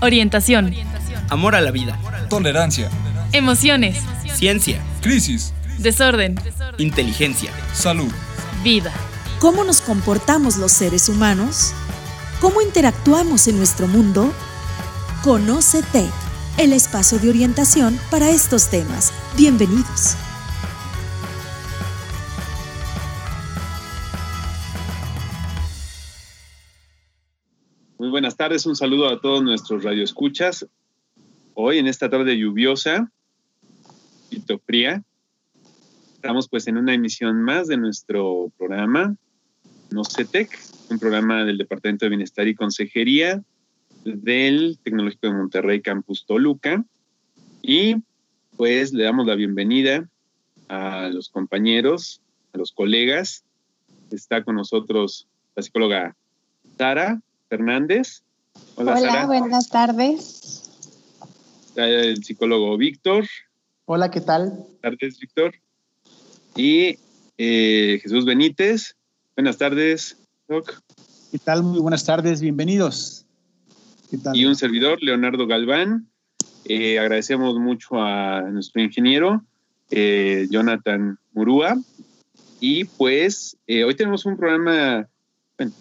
Orientación. Amor a la vida. Tolerancia. Emociones. Ciencia. Crisis. Desorden. Inteligencia. Salud. Vida. ¿Cómo nos comportamos los seres humanos? ¿Cómo interactuamos en nuestro mundo? Conócete, el espacio de orientación para estos temas. Bienvenidos. Buenas tardes, un saludo a todos nuestros radioescuchas. Hoy en esta tarde lluviosa, y fría, estamos pues en una emisión más de nuestro programa NOCETEC, un programa del Departamento de Bienestar y Consejería del Tecnológico de Monterrey Campus Toluca. Y pues le damos la bienvenida a los compañeros, a los colegas. Está con nosotros la psicóloga Sara Fernández. Hola, buenas tardes. Está el psicólogo Víctor. Hola, ¿qué tal? Buenas tardes, Víctor. Y eh, Jesús Benítez. Buenas tardes, Doc. ¿Qué tal? Muy buenas tardes, bienvenidos. Y un servidor, Leonardo Galván. Eh, agradecemos mucho a nuestro ingeniero, eh, Jonathan Murúa. Y pues hoy tenemos un programa, bueno,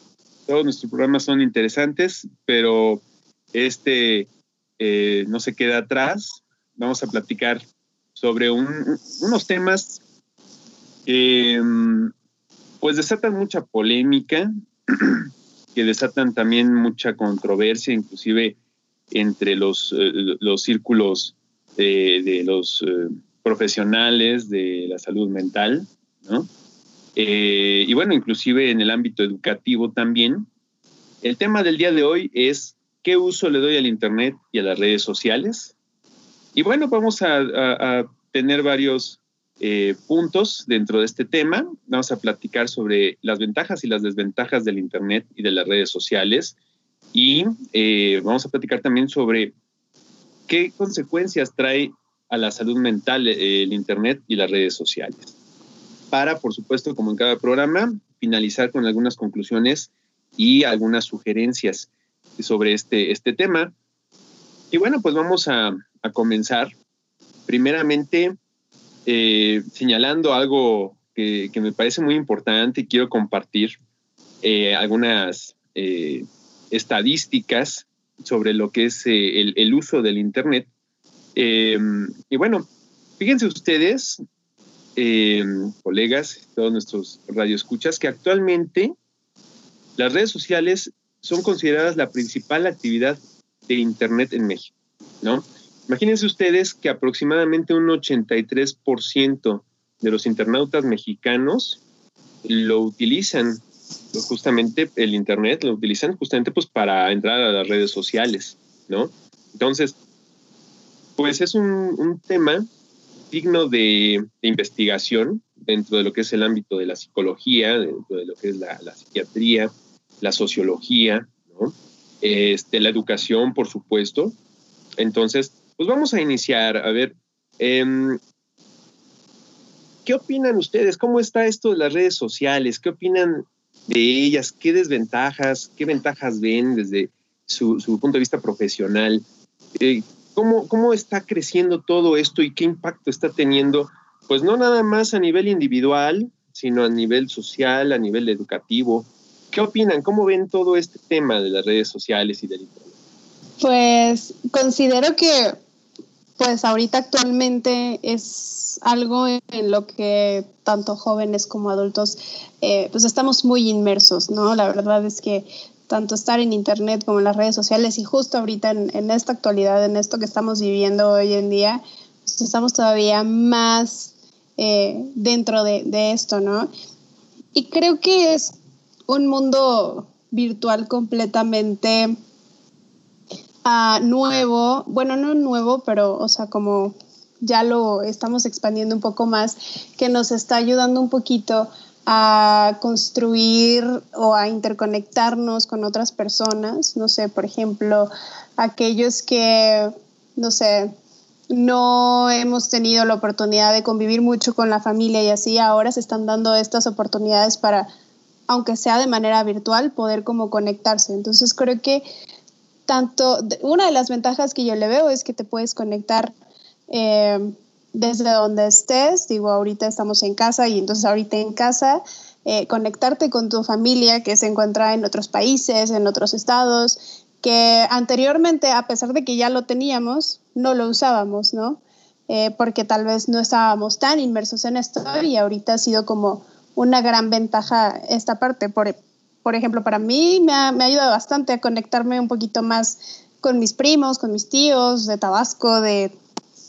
todos nuestros programas son interesantes, pero este no se queda atrás. Vamos a platicar sobre unos temas que mm, pues desatan mucha polémica, que desatan también mucha controversia, inclusive entre los, eh, los círculos de, los eh, profesionales de la salud mental, ¿no? Eh, y bueno, inclusive en el ámbito educativo también. El tema del día de hoy es qué uso le doy al Internet y a las redes sociales. Y bueno, vamos a tener varios eh, puntos dentro de este tema. Vamos a platicar sobre las ventajas y las desventajas del Internet y de las redes sociales. Y eh, vamos a platicar también sobre qué consecuencias trae a la salud mental el Internet y las redes sociales. Para, por supuesto, como en cada programa, finalizar con algunas conclusiones y algunas sugerencias sobre este, este tema. Y bueno, pues vamos a, a comenzar. Primeramente, eh, señalando algo que, me parece muy importante y quiero compartir eh, algunas eh, estadísticas sobre lo que es el, uso del Internet. y bueno, fíjense ustedes, colegas, todos nuestros radioescuchas, que actualmente las redes sociales son consideradas la principal actividad de Internet en México, ¿no? Imagínense ustedes que aproximadamente un 83% de los internautas mexicanos lo utilizan pues, justamente el internet lo utilizan justamente pues para entrar a las redes sociales, ¿no? Entonces, pues es un, tema digno de, investigación dentro de lo que es el ámbito de la psicología, dentro de lo que es la, psiquiatría, la sociología. Este, la educación, por supuesto. Entonces, pues vamos a iniciar. A ver, em, ¿qué opinan ustedes? ¿Cómo está esto de las redes sociales? ¿Qué opinan de ellas? ¿Qué desventajas, qué ventajas ven desde su, punto de vista profesional? Eh, ¿cómo, ¿Cómo está creciendo todo esto y qué impacto está teniendo? Pues no nada más a nivel individual, sino a nivel social, a nivel educativo. ¿Qué opinan? ¿Cómo ven todo este tema de las redes sociales y del Internet? Pues considero que pues ahorita actualmente es algo en lo que tanto jóvenes como adultos eh, pues estamos muy inmersos, ¿no? La verdad es que tanto estar en internet como en las redes sociales y justo ahorita en, esta actualidad, en esto que estamos viviendo hoy en día, pues estamos todavía más eh, dentro de, de esto, ¿no? Y creo que es un mundo virtual completamente nuevo, bueno, no nuevo, pero, o sea, como ya lo estamos expandiendo un poco más, que nos está ayudando un poquito a construir o a interconectarnos con otras personas, no sé, por ejemplo, aquellos que, no sé, no hemos tenido la oportunidad de convivir mucho con la familia y así ahora se están dando estas oportunidades para, aunque sea de manera virtual, poder como conectarse. Entonces creo que tanto, una de las ventajas que yo le veo es que te puedes conectar eh, desde donde estés, digo, ahorita estamos en casa y entonces ahorita en casa, eh, conectarte con tu familia que se encuentra en otros países, en otros estados, que anteriormente, a pesar de que ya lo teníamos, no lo usábamos, ¿no? Eh, porque tal vez no estábamos tan inmersos en esto y ahorita ha sido como una gran ventaja esta parte. Por, por ejemplo, para mí me ha, me ha ayudado bastante a conectarme un poquito más con mis primos, con mis tíos de Tabasco, de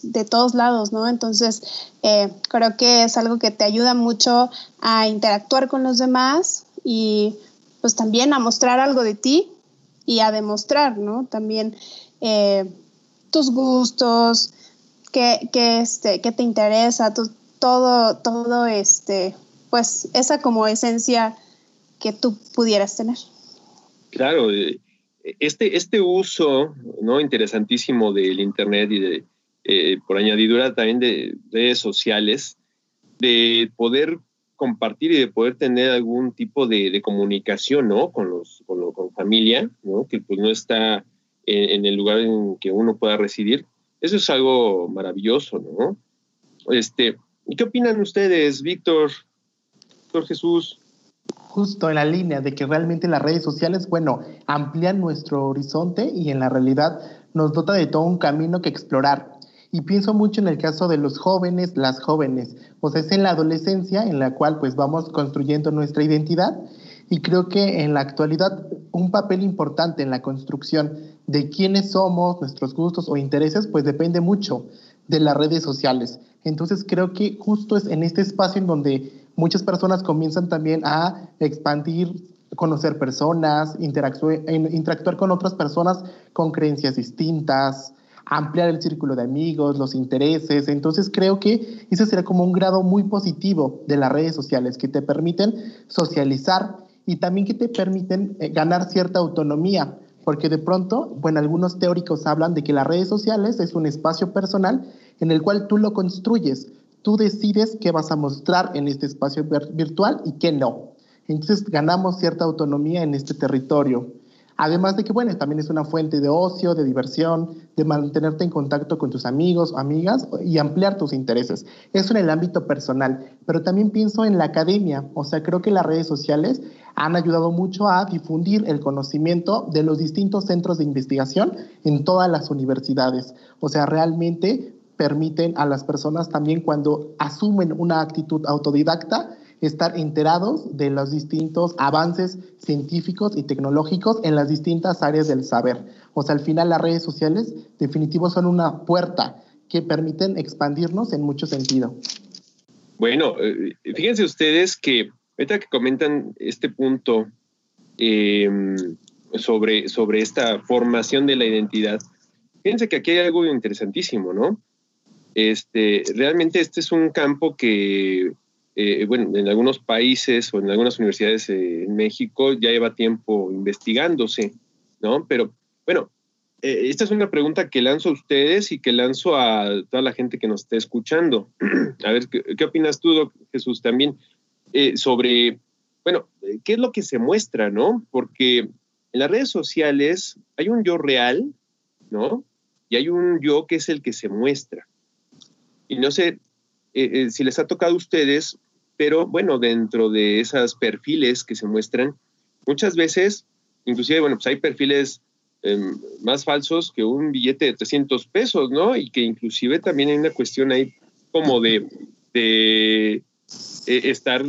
de todos lados, ¿no? Entonces, eh, creo que es algo que te ayuda mucho a interactuar con los demás y pues también a mostrar algo de ti y a demostrar, ¿no? También eh, tus gustos, qué, este, qué te interesa, todo, todo este, pues esa como esencia que tú pudieras tener. Claro, eh, este, este uso, ¿no? Interesantísimo del Internet y de eh, por añadidura también de redes sociales, de poder compartir y de poder tener algún tipo de, comunicación, ¿no? Con los, con, con, familia, ¿no? Que pues no está en, el lugar en que uno pueda residir. Eso es algo maravilloso, ¿no? Este, ¿qué opinan ustedes, Víctor, Víctor Jesús? Justo en la línea de que realmente las redes sociales, bueno, amplían nuestro horizonte y en la realidad nos dota de todo un camino que explorar. Y pienso mucho en el caso de los jóvenes, las jóvenes. O sea, es en la adolescencia en la cual pues vamos construyendo nuestra identidad y creo que en la actualidad un papel importante en la construcción de quiénes somos, nuestros gustos o intereses, pues depende mucho de las redes sociales. Entonces creo que justo es en este espacio en donde muchas personas comienzan también a expandir, conocer personas, interactuar con otras personas con creencias distintas, ampliar el círculo de amigos, los intereses. Entonces creo que ese será como un grado muy positivo de las redes sociales que te permiten socializar y también que te permiten eh, ganar cierta autonomía. Porque de pronto, bueno, algunos teóricos hablan de que las redes sociales es un espacio personal en el cual tú lo construyes. Tú decides qué vas a mostrar en este espacio virtual y qué no. Entonces ganamos cierta autonomía en este territorio. Además de que, bueno, también es una fuente de ocio, de diversión, de mantenerte en contacto con tus amigos o amigas y ampliar tus intereses. Eso en el ámbito personal, pero también pienso en la academia. O sea, creo que las redes sociales han ayudado mucho a difundir el conocimiento de los distintos centros de investigación en todas las universidades. O sea, realmente permiten a las personas también cuando asumen una actitud autodidacta, estar enterados de los distintos avances científicos y tecnológicos en las distintas áreas del saber. O sea, al final las redes sociales definitivos son una puerta que permiten expandirnos en mucho sentido. Bueno, eh, fíjense ustedes que ahorita que comentan este punto em, sobre, sobre esta formación de la identidad, fíjense que aquí hay algo interesantísimo, ¿no? Este, realmente este es un campo que eh, bueno, en algunos países o en algunas universidades eh, en México ya lleva tiempo investigándose, ¿no? Pero bueno, eh, esta es una pregunta que lanzo a ustedes y que lanzo a toda la gente que nos esté escuchando. a ver, ¿qué, opinas tú, Jesús, también sobre, bueno, qué es lo que se muestra, ¿no? Porque en las redes sociales hay un yo real, ¿no? Y hay un yo que es el que se muestra. Y no sé, eh, eh, si les ha tocado a ustedes, pero bueno, dentro de esos perfiles que se muestran, muchas veces, inclusive, bueno, pues hay perfiles em, más falsos que un billete de 300 pesos, ¿no? Y que inclusive también hay una cuestión ahí como de, de eh, estar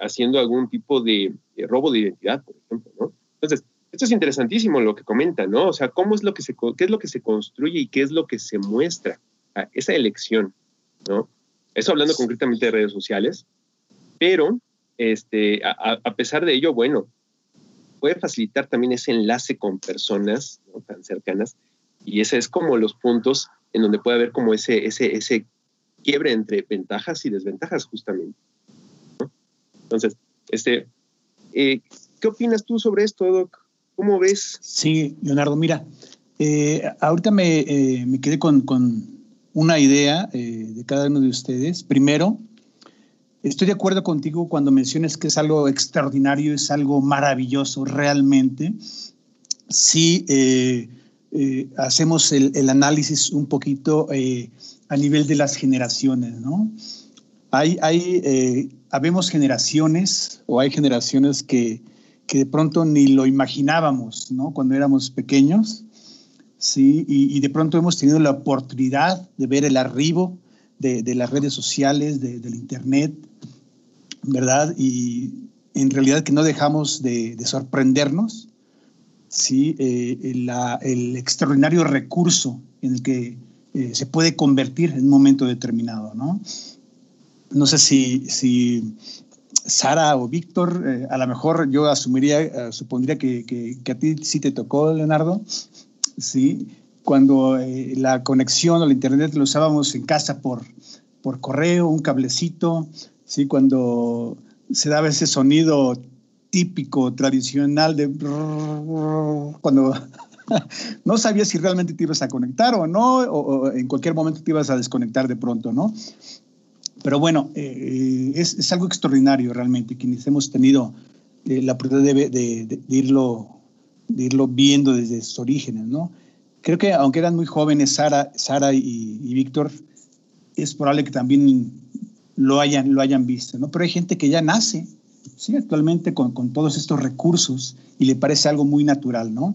haciendo algún tipo de, robo de identidad, por ejemplo, ¿no? Entonces, esto es interesantísimo lo que comentan, ¿no? O sea, cómo es lo que se, qué es lo que se construye y qué es lo que se muestra, esa elección. ¿No? Eso hablando concretamente de redes sociales, pero este, a, pesar de ello, bueno, puede facilitar también ese enlace con personas tan cercanas y ese es como los puntos en donde puede haber como ese, ese, ese quiebre entre ventajas y desventajas justamente. Entonces, este, eh, ¿qué opinas tú sobre esto, Doc? ¿Cómo ves? Sí, Leonardo, mira, eh, ahorita me, eh, me quedé con, con una idea eh, de cada uno de ustedes. Primero, estoy de acuerdo contigo cuando mencionas que es algo extraordinario, es algo maravilloso realmente. sí hacemos el, análisis un poquito a nivel de las generaciones, ¿no? Hay, hay habemos generaciones o hay generaciones que, que de pronto ni lo imaginábamos, ¿no? Cuando éramos pequeños, ¿sí? Y, de pronto hemos tenido la oportunidad de ver el arribo de, de las redes sociales, de, del Internet, ¿verdad? Y en realidad que no dejamos de, de sorprendernos, ¿sí? Eh, el extraordinario recurso en el que eh, se puede convertir en un momento determinado, ¿no? No sé si, si Sara o Víctor, eh, a lo mejor yo asumiría, supondría que, que, a ti sí te tocó, Leonardo, ¿sí? Cuando eh, la conexión o la internet lo usábamos en casa por, por correo, un cablecito, ¿sí? Cuando se daba ese sonido típico, tradicional de cuando no sabías si realmente te ibas a conectar o no, o, en cualquier momento te ibas a desconectar de pronto, ¿no? Pero bueno, eh, es, es, algo extraordinario realmente, quienes hemos tenido eh, la oportunidad de, de, irlo, de irlo viendo desde sus orígenes, ¿no? Creo que aunque eran muy jóvenes, Sara, Sara y, Víctor, es probable que también lo hayan, lo hayan visto, ¿no? Pero hay gente que ya nace, ¿sí? Actualmente con, con todos estos recursos y le parece algo muy natural, ¿no?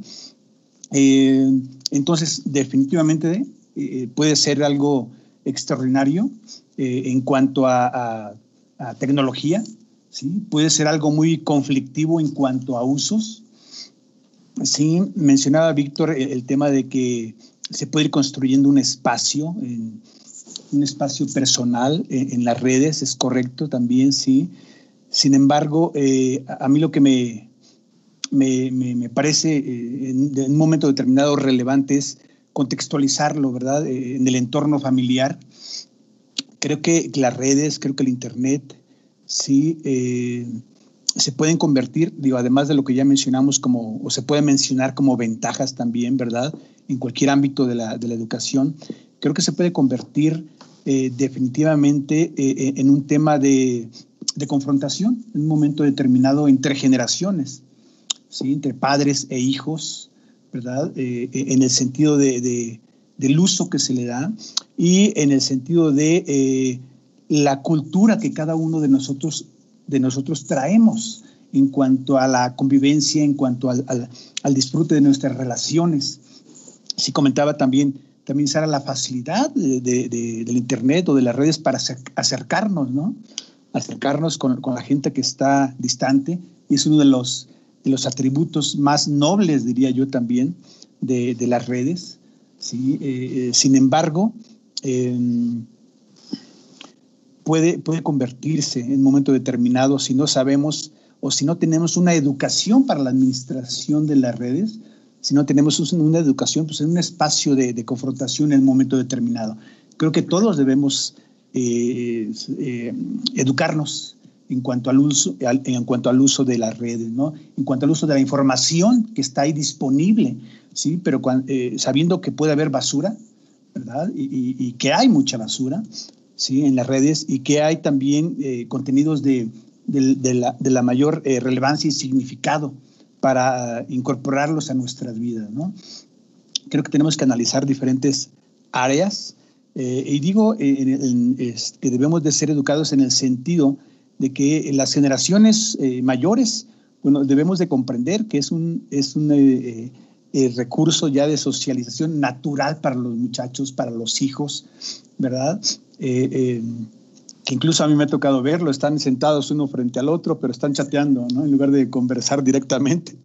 Eh, entonces, definitivamente puede ser algo extraordinario eh, en cuanto a, tecnología, ¿sí? puede ser algo muy conflictivo en cuanto a usos. Sí, mencionaba Víctor el, tema de que se puede ir construyendo un espacio, un espacio personal en, las redes, es correcto también, sí. Sin embargo, eh, a mí lo que me, me, me, parece eh, en, en, un momento determinado relevante es contextualizarlo, ¿verdad? en el entorno familiar creo que las redes, creo que el Internet, sí, eh, se pueden convertir, digo, además de lo que ya mencionamos, como, o se puede mencionar como ventajas también, ¿verdad? En cualquier ámbito de la, de la educación, creo que se puede convertir eh, definitivamente eh, en un tema de, de, confrontación en un momento determinado entre generaciones, ¿sí? entre padres e hijos, ¿verdad? en el sentido de, de, del uso que se le da y en el sentido de eh, la cultura que cada uno de nosotros, de nosotros traemos en cuanto a la convivencia, en cuanto al, al, disfrute de nuestras relaciones. Sí comentaba también, también Sara, la facilidad de, de, del Internet o de las redes para acercarnos, ¿no? Acercarnos con, con, la gente que está distante. Y es uno de los, de los atributos más nobles, diría yo también, de, de las redes. ¿sí? Eh, eh, sin embargo, em, puede, puede convertirse en un momento determinado si no sabemos o si no tenemos una educación para la administración de las redes, si no tenemos una educación pues en un espacio de, confrontación en un momento determinado. Creo que todos debemos eh, educarnos en cuanto al uso, en cuanto al uso de las redes, ¿no? En cuanto al uso de la información que está ahí disponible, ¿sí? Pero eh, sabiendo que puede haber basura, ¿verdad? Y, que hay mucha basura, ¿sí? En las redes y que hay también eh, contenidos de, de, la, de, la, mayor eh, relevancia y significado para incorporarlos a nuestras vidas, ¿no? Creo que tenemos que analizar diferentes áreas y digo que debemos de ser educados en el sentido de que las generaciones eh, mayores, bueno, debemos de comprender que es un, es un eh, eh, recurso ya de socialización natural para los muchachos, para los hijos, ¿verdad? Que incluso a mí me ha tocado verlo, están sentados uno frente al otro, pero están chateando, ¿no? En lugar de conversar directamente,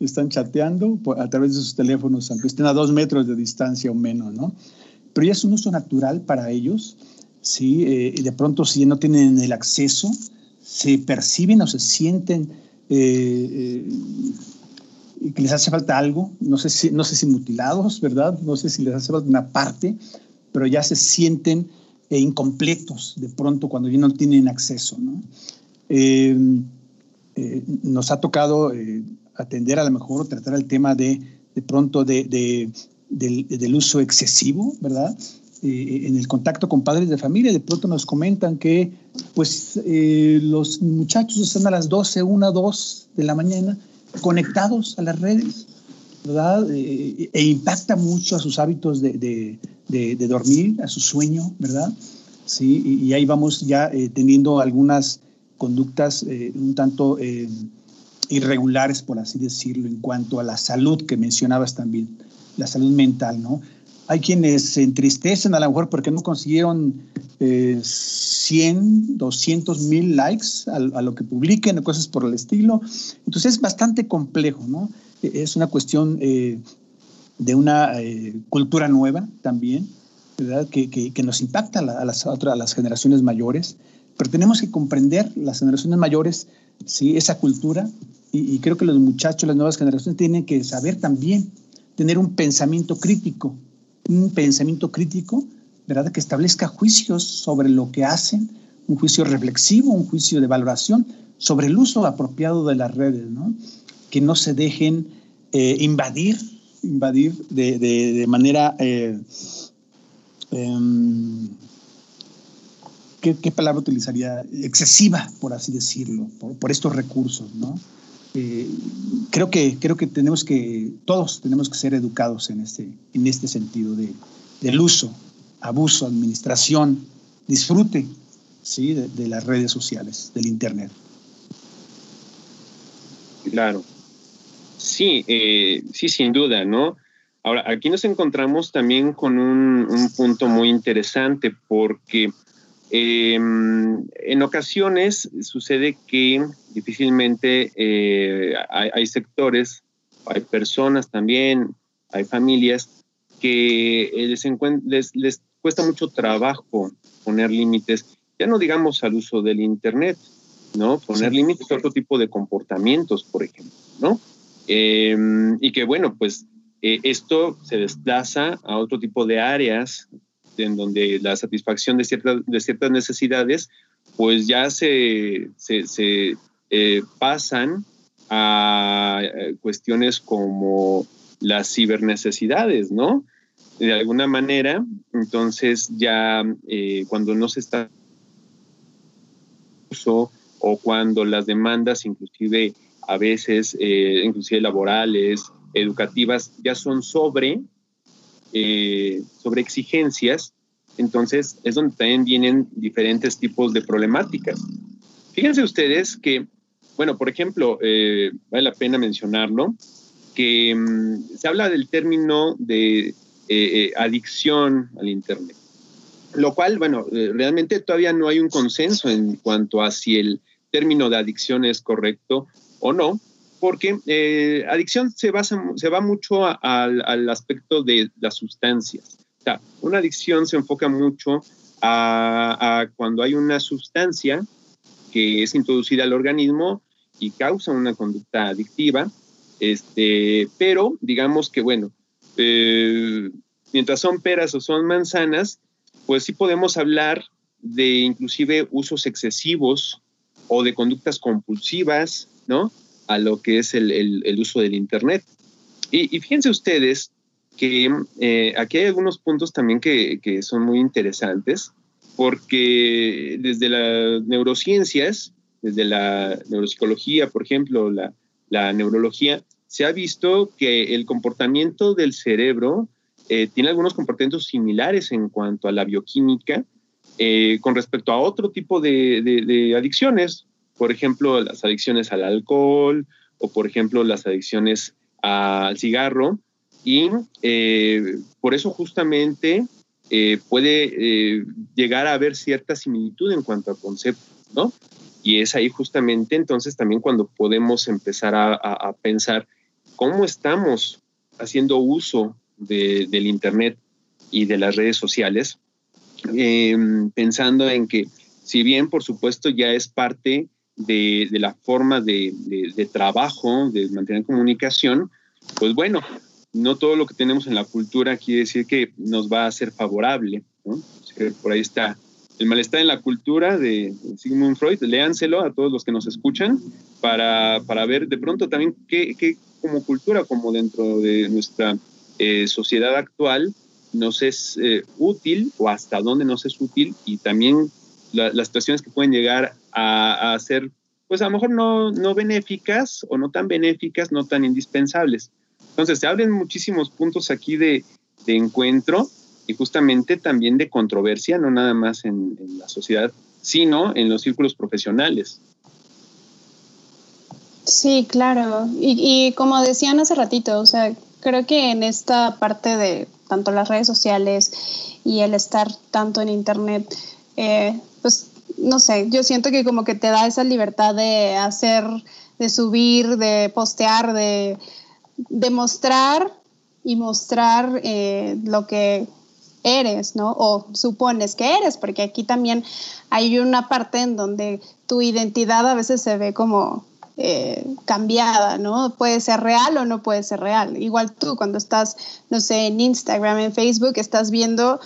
están chateando a través de sus teléfonos, aunque estén a dos metros de distancia o menos, ¿no? Pero ya es un uso natural para ellos ¿sí? Eh, y de pronto si no tienen el acceso, se perciben o se sienten eh, eh, que les hace falta algo, no sé, si, no sé si mutilados, ¿verdad? No sé si les hace falta una parte, pero ya se sienten incompletos de pronto cuando ya no tienen acceso, ¿no? nos ha tocado atender a lo mejor tratar el tema de, de pronto de, de, del, del, uso excesivo, ¿verdad? Eh, en el contacto con padres de familia, de pronto nos comentan que pues eh, los muchachos están a las 12, 1, 2 de la mañana conectados a las redes, ¿verdad? Eh, e impacta mucho a sus hábitos de, dormir, a su sueño, ¿verdad? Sí, y, ahí vamos ya eh, teniendo algunas conductas eh, un tanto irregulares, por así decirlo, en cuanto a la salud que mencionabas también, la salud mental, ¿no? Hay quienes se entristecen a lo mejor porque no consiguieron 100, 200 mil likes a, lo que publiquen cosas por el estilo. Entonces es bastante complejo, ¿no? Es una cuestión eh, de una eh, cultura nueva también, ¿verdad? Que, que, nos impacta a, las, a las generaciones mayores, pero tenemos que comprender las generaciones mayores, ¿sí? esa cultura, y, creo que los muchachos, las nuevas generaciones tienen que saber también tener un pensamiento crítico, un pensamiento crítico, ¿verdad? Que establezca juicios sobre lo que hacen, un juicio reflexivo, un juicio de valoración sobre el uso apropiado de las redes, ¿no? Que no se dejen eh, invadir, invadir de, manera... Eh, em, ¿qué, palabra utilizaría? Excesiva, por así decirlo, por, estos recursos, ¿no? Eh, creo, que, creo que tenemos que, todos tenemos que ser educados en este, en este sentido de, del uso, abuso, administración, disfrute ¿sí? de las redes sociales, del Internet. Claro. Sí, eh, sí, sin duda, ¿no? Ahora, aquí nos encontramos también con un, punto muy interesante porque em, en ocasiones sucede que difícilmente eh, hay, sectores, hay personas también, hay familias que les, les cuesta mucho trabajo poner límites, ya no digamos al uso del Internet, ¿no? Poner límites a otro tipo de comportamientos, por ejemplo, ¿no? Em, y que bueno, pues eh, esto se desplaza a otro tipo de áreas en donde la satisfacción de, ciertas de ciertas necesidades pues ya se, se, eh, pasan a eh, cuestiones como las cibernecesidades, ¿no? De alguna manera, entonces ya cuando no se está o cuando las demandas inclusive a veces eh, inclusive laborales, educativas, ya son sobre, eh, sobre exigencias, entonces es donde también vienen diferentes tipos de problemáticas. Fíjense ustedes que, bueno, por ejemplo, eh, vale la pena mencionarlo, que mm, se habla del término de adicción al Internet, lo cual, bueno, realmente todavía no hay un consenso en cuanto a si el término de adicción es correcto o no, porque eh, adicción se, basa, se va mucho al aspecto de las sustancias. O sea, una adicción se enfoca mucho a, cuando hay una sustancia que es introducida al organismo y causa una conducta adictiva, este, pero digamos que, bueno, eh, mientras son peras o son manzanas, pues sí podemos hablar de inclusive usos excesivos o de conductas compulsivas, ¿no? A lo que es el, uso del Internet. Y, fíjense ustedes que eh, aquí hay algunos puntos también que, son muy interesantes, porque desde las neurociencias, desde la neuropsicología, por ejemplo, la, neurología, se ha visto que el comportamiento del cerebro eh, tiene algunos comportamientos similares en cuanto a la bioquímica eh, con respecto a otro tipo de adicciones, por ejemplo, las adicciones al alcohol o, por ejemplo, las adicciones al cigarro. Y eh, por eso justamente eh, puede llegar a haber cierta similitud en cuanto a concepto, ¿no? Y es ahí justamente entonces también cuando podemos empezar a, pensar cómo estamos haciendo uso del Internet y de las redes sociales, pensando en que si bien por supuesto ya es parte de, la forma de, trabajo, de mantener comunicación, pues bueno, no todo lo que tenemos en la cultura quiere decir que nos va a ser favorable. por ahí está el malestar en la cultura de Sigmund Freud, léanselo a todos los que nos escuchan para, ver de pronto también qué, como cultura, como dentro de nuestra eh, sociedad actual, nos es eh, útil o hasta dónde nos es útil y también las situaciones que pueden llegar a, ser, pues a lo mejor no, no benéficas o no tan benéficas, no tan indispensables. Entonces, se abren muchísimos puntos aquí de, encuentro y justamente también de controversia, no nada más en, la sociedad, sino en los círculos profesionales. Sí, claro. Y, y, como decían hace ratito, o sea, creo que en esta parte de tanto las redes sociales y el estar tanto en internet, eh, pues no sé, yo siento que como que te da esa libertad de hacer, de subir, de postear, de, demostrar y mostrar eh, lo que eres, ¿no? O supones que eres, porque aquí también hay una parte en donde tu identidad a veces se ve como eh, cambiada, ¿no? Puede ser real o no puede ser real. Igual tú cuando estás, no sé, en Instagram, en Facebook, estás viendo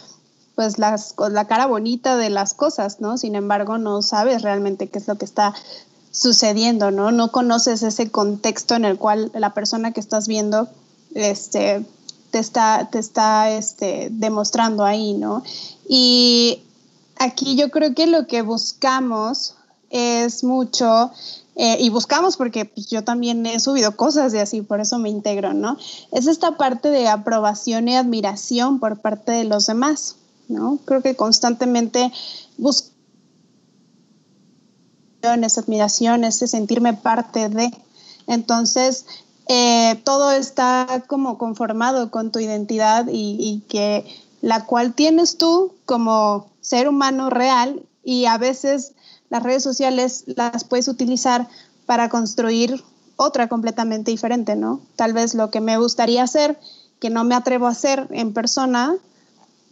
pues las, la cara bonita de las cosas, ¿no? Sin embargo, no sabes realmente qué es lo que está sucediendo, ¿no? No conoces ese contexto en el cual la persona que estás viendo este, te está, te está este, demostrando ahí, ¿no? Y aquí yo creo que lo que buscamos es mucho, eh, y buscamos porque pues, yo también he subido cosas de así, por eso me integro, ¿no? Es esta parte de aprobación y admiración por parte de los demás. ¿no? Creo que constantemente busco esa admiración, ese sentirme parte de. Entonces, eh, todo está como conformado con tu identidad y, y, que la cual tienes tú como ser humano real y a veces las redes sociales las puedes utilizar para construir otra completamente diferente, ¿no? Tal vez lo que me gustaría hacer, que no me atrevo a hacer en persona,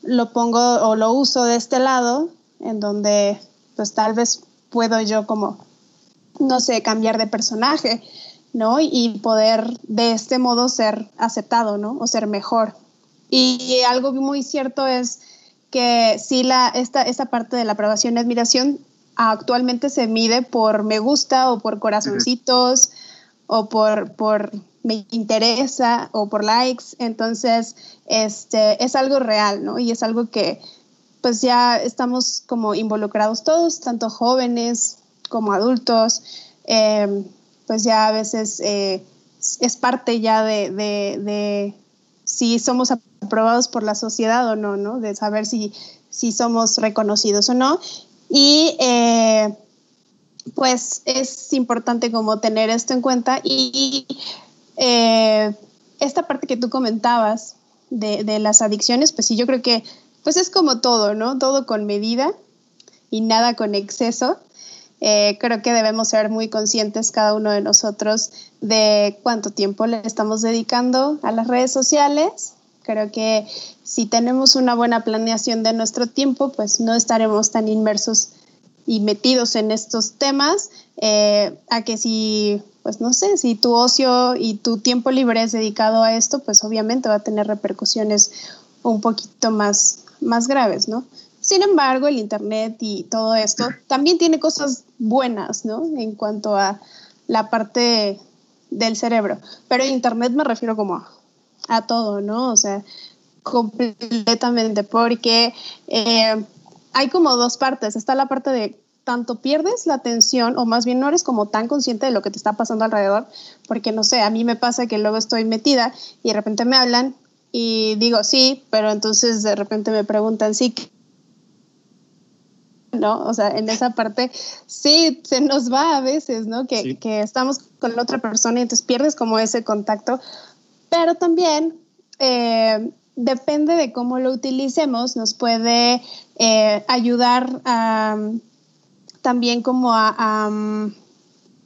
lo pongo o lo uso de este lado, en donde pues tal vez puedo yo como, no sé, cambiar de personaje, ¿no? Y poder de este modo ser aceptado, ¿no? O ser mejor. Y algo muy cierto es que sí, la, esta, esta parte de la aprobación y admiración actualmente se mide por me gusta o por corazoncitos o por, por me interesa o por likes. Entonces, este, es algo real, ¿no? Y es algo que pues ya estamos como involucrados todos, tanto jóvenes como adultos, em, pues ya a veces eh, es parte ya de, de, si somos aprobados por la sociedad o no, ¿no? De saber si, si somos reconocidos o no. Y eh, pues es importante como tener esto en cuenta y eh, esta parte que tú comentabas de, las adicciones, pues sí, yo creo que pues es como todo, ¿no? Todo con medida y nada con exceso. Eh, creo que debemos ser muy conscientes cada uno de nosotros de cuánto tiempo le estamos dedicando a las redes sociales. Creo que si tenemos una buena planeación de nuestro tiempo, pues no estaremos tan inmersos y metidos en estos temas, eh, a que si pues no sé, si tu ocio y tu tiempo libre es dedicado a esto, pues obviamente va a tener repercusiones un poquito más, más graves, ¿no? Sin embargo, el Internet y todo esto también tiene cosas buenas, ¿no? En cuanto a la parte del cerebro. Pero Internet me refiero como a, todo, ¿no? O sea, completamente, porque eh, hay como dos partes. Está la parte de tanto pierdes la atención o más bien no eres como tan consciente de lo que te está pasando alrededor, porque no sé, a mí me pasa que luego estoy metida y de repente me hablan y digo sí, pero entonces de repente me preguntan sí. ¿No? O sea, en esa parte sí se nos va a veces, ¿no? Que, que estamos con la otra persona y entonces pierdes como ese contacto, pero también eh, depende de cómo lo utilicemos, nos puede eh, ayudar a también como a, mm,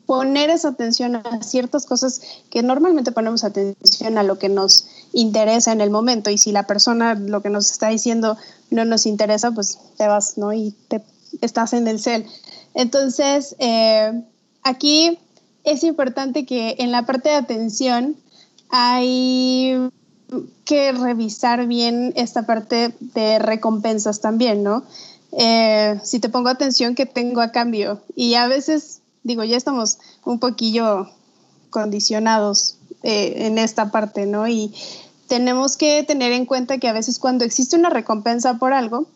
poner esa atención a ciertas cosas que normalmente ponemos atención a lo que nos interesa en el momento y si la persona lo que nos está diciendo no nos interesa, pues te vas, ¿no? Y te estás en el cel. Entonces, eh, aquí es importante que en la parte de atención hay que revisar bien esta parte de recompensas también, ¿no? Eh, si te pongo atención, ¿qué tengo a cambio? Y a veces, digo, ya estamos un poquillo condicionados eh, en esta parte, ¿no? Y tenemos que tener en cuenta que a veces cuando existe una recompensa por algo,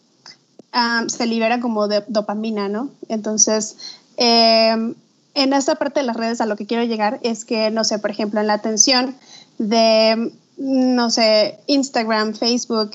se libera como dopamina, ¿no? Entonces, em, en esta parte de las redes a lo que quiero llegar es que, no sé, por ejemplo, en la atención, de, no sé, Instagram, Facebook,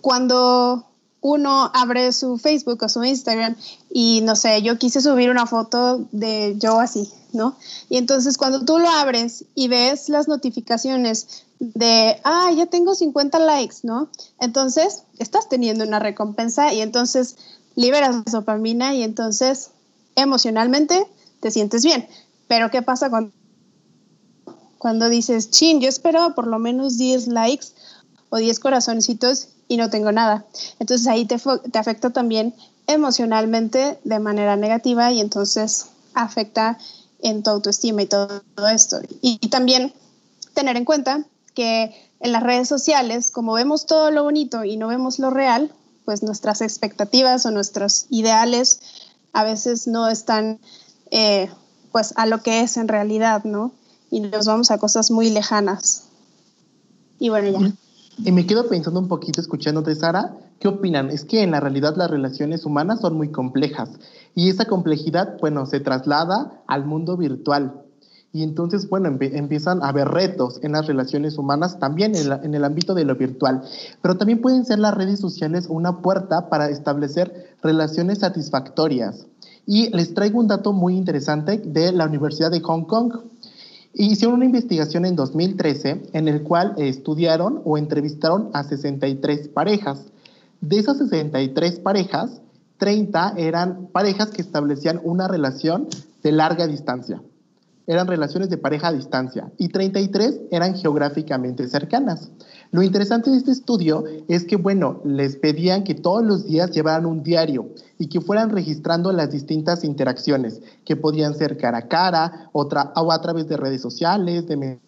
cuando uno abre su Facebook o su Instagram y no sé, yo quise subir una foto de yo así, ¿no? Y entonces cuando tú lo abres y ves las notificaciones de, ah, ya tengo 50 likes, ¿no? Entonces estás teniendo una recompensa y entonces liberas dopamina y entonces emocionalmente te sientes bien. Pero ¿qué pasa cuando, cuando dices, chin, yo espero por lo menos 10 likes o 10 corazoncitos y no tengo nada. Entonces ahí te, te afecta también emocionalmente de manera negativa y entonces afecta en tu autoestima y todo, esto. Y, también tener en cuenta que en las redes sociales, como vemos todo lo bonito y no vemos lo real, pues nuestras expectativas o nuestros ideales a veces no están eh, pues a lo que es en realidad, ¿no? Y nos vamos a cosas muy lejanas. Y bueno, ya. Y me quedo pensando un poquito escuchándote, Sara, ¿qué opinan? Es que en la realidad las relaciones humanas son muy complejas y esa complejidad, bueno, se traslada al mundo virtual. Y entonces, bueno, empiezan a haber retos en las relaciones humanas, también en, en, el ámbito de lo virtual. Pero también pueden ser las redes sociales una puerta para establecer relaciones satisfactorias. Y les traigo un dato muy interesante de la Universidad de Hong Kong. Hicieron una investigación en 2013 en el cual estudiaron o entrevistaron a 63 parejas. De esas 63 parejas, 30 eran parejas que establecían una relación de larga distancia. Eran relaciones de pareja a distancia y 33 eran geográficamente cercanas. Lo interesante de este estudio es que, bueno, les pedían que todos los días llevaran un diario y que fueran registrando las distintas interacciones, que podían ser cara a cara, o a través de redes sociales, de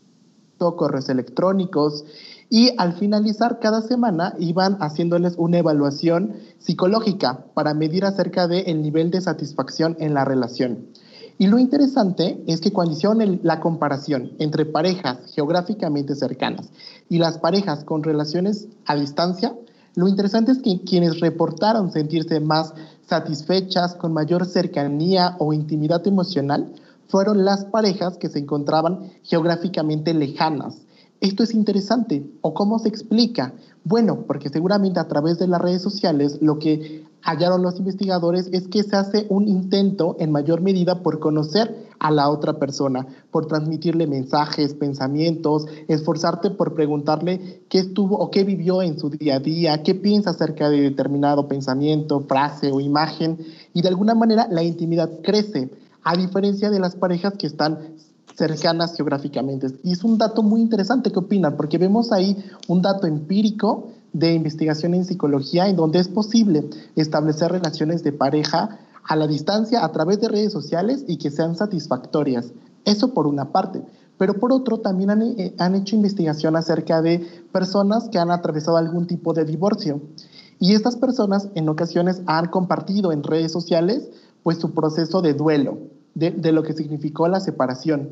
correos electrónicos. Y al finalizar cada semana iban haciéndoles una evaluación psicológica para medir acerca del nivel de satisfacción en la relación. Y lo interesante es que cuando hicieron la comparación entre parejas geográficamente cercanas y las parejas con relaciones a distancia, lo interesante es que quienes reportaron sentirse más satisfechas, con mayor cercanía o intimidad emocional, fueron las parejas que se encontraban geográficamente lejanas. Esto es interesante. ¿O cómo se explica? Bueno, porque seguramente a través de las redes sociales lo que hallaron los investigadores es que se hace un intento en mayor medida por conocer a la otra persona, por transmitirle mensajes, pensamientos, esforzarte por preguntarle qué estuvo o qué vivió en su día a día, qué piensa acerca de determinado pensamiento, frase o imagen, y de alguna manera la intimidad crece, a diferencia de las parejas que están cercanas geográficamente. Y es un dato muy interesante, ¿qué opinan? Porque vemos ahí un dato empírico de investigación en psicología en donde es posible establecer relaciones de pareja a la distancia a través de redes sociales y que sean satisfactorias. Eso por una parte. Pero por otro, también han, eh, han hecho investigación acerca de personas que han atravesado algún tipo de divorcio. Y estas personas en ocasiones han compartido en redes sociales pues su proceso de duelo, de, de lo que significó la separación.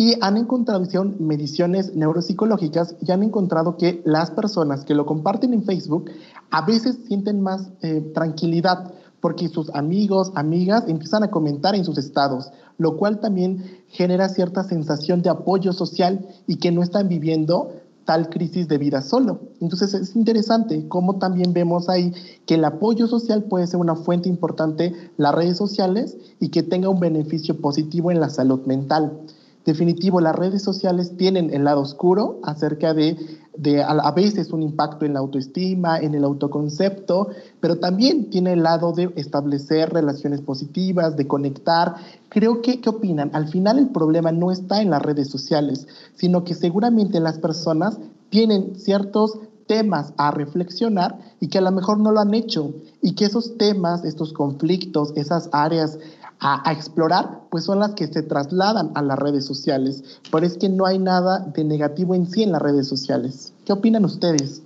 Y han encontrado, hicieron mediciones neuropsicológicas y han encontrado que las personas que lo comparten en Facebook a veces sienten más eh, tranquilidad porque sus amigos, amigas empiezan a comentar en sus estados, lo cual también genera cierta sensación de apoyo social y que no están viviendo tal crisis de vida solo. Entonces es interesante cómo también vemos ahí que el apoyo social puede ser una fuente importante, las redes sociales, y que tenga un beneficio positivo en la salud mental. Definitivo, las redes sociales tienen el lado oscuro acerca de, de a, veces un impacto en la autoestima, en el autoconcepto, pero también tiene el lado de establecer relaciones positivas, de conectar. Creo que, ¿qué opinan? Al final el problema no está en las redes sociales, sino que seguramente las personas tienen ciertos temas a reflexionar y que a lo mejor no lo han hecho y que esos temas, estos conflictos, esas áreas a, explorar, pues son las que se trasladan a las redes sociales. Pero es que no hay nada de negativo en sí en las redes sociales. ¿Qué opinan ustedes?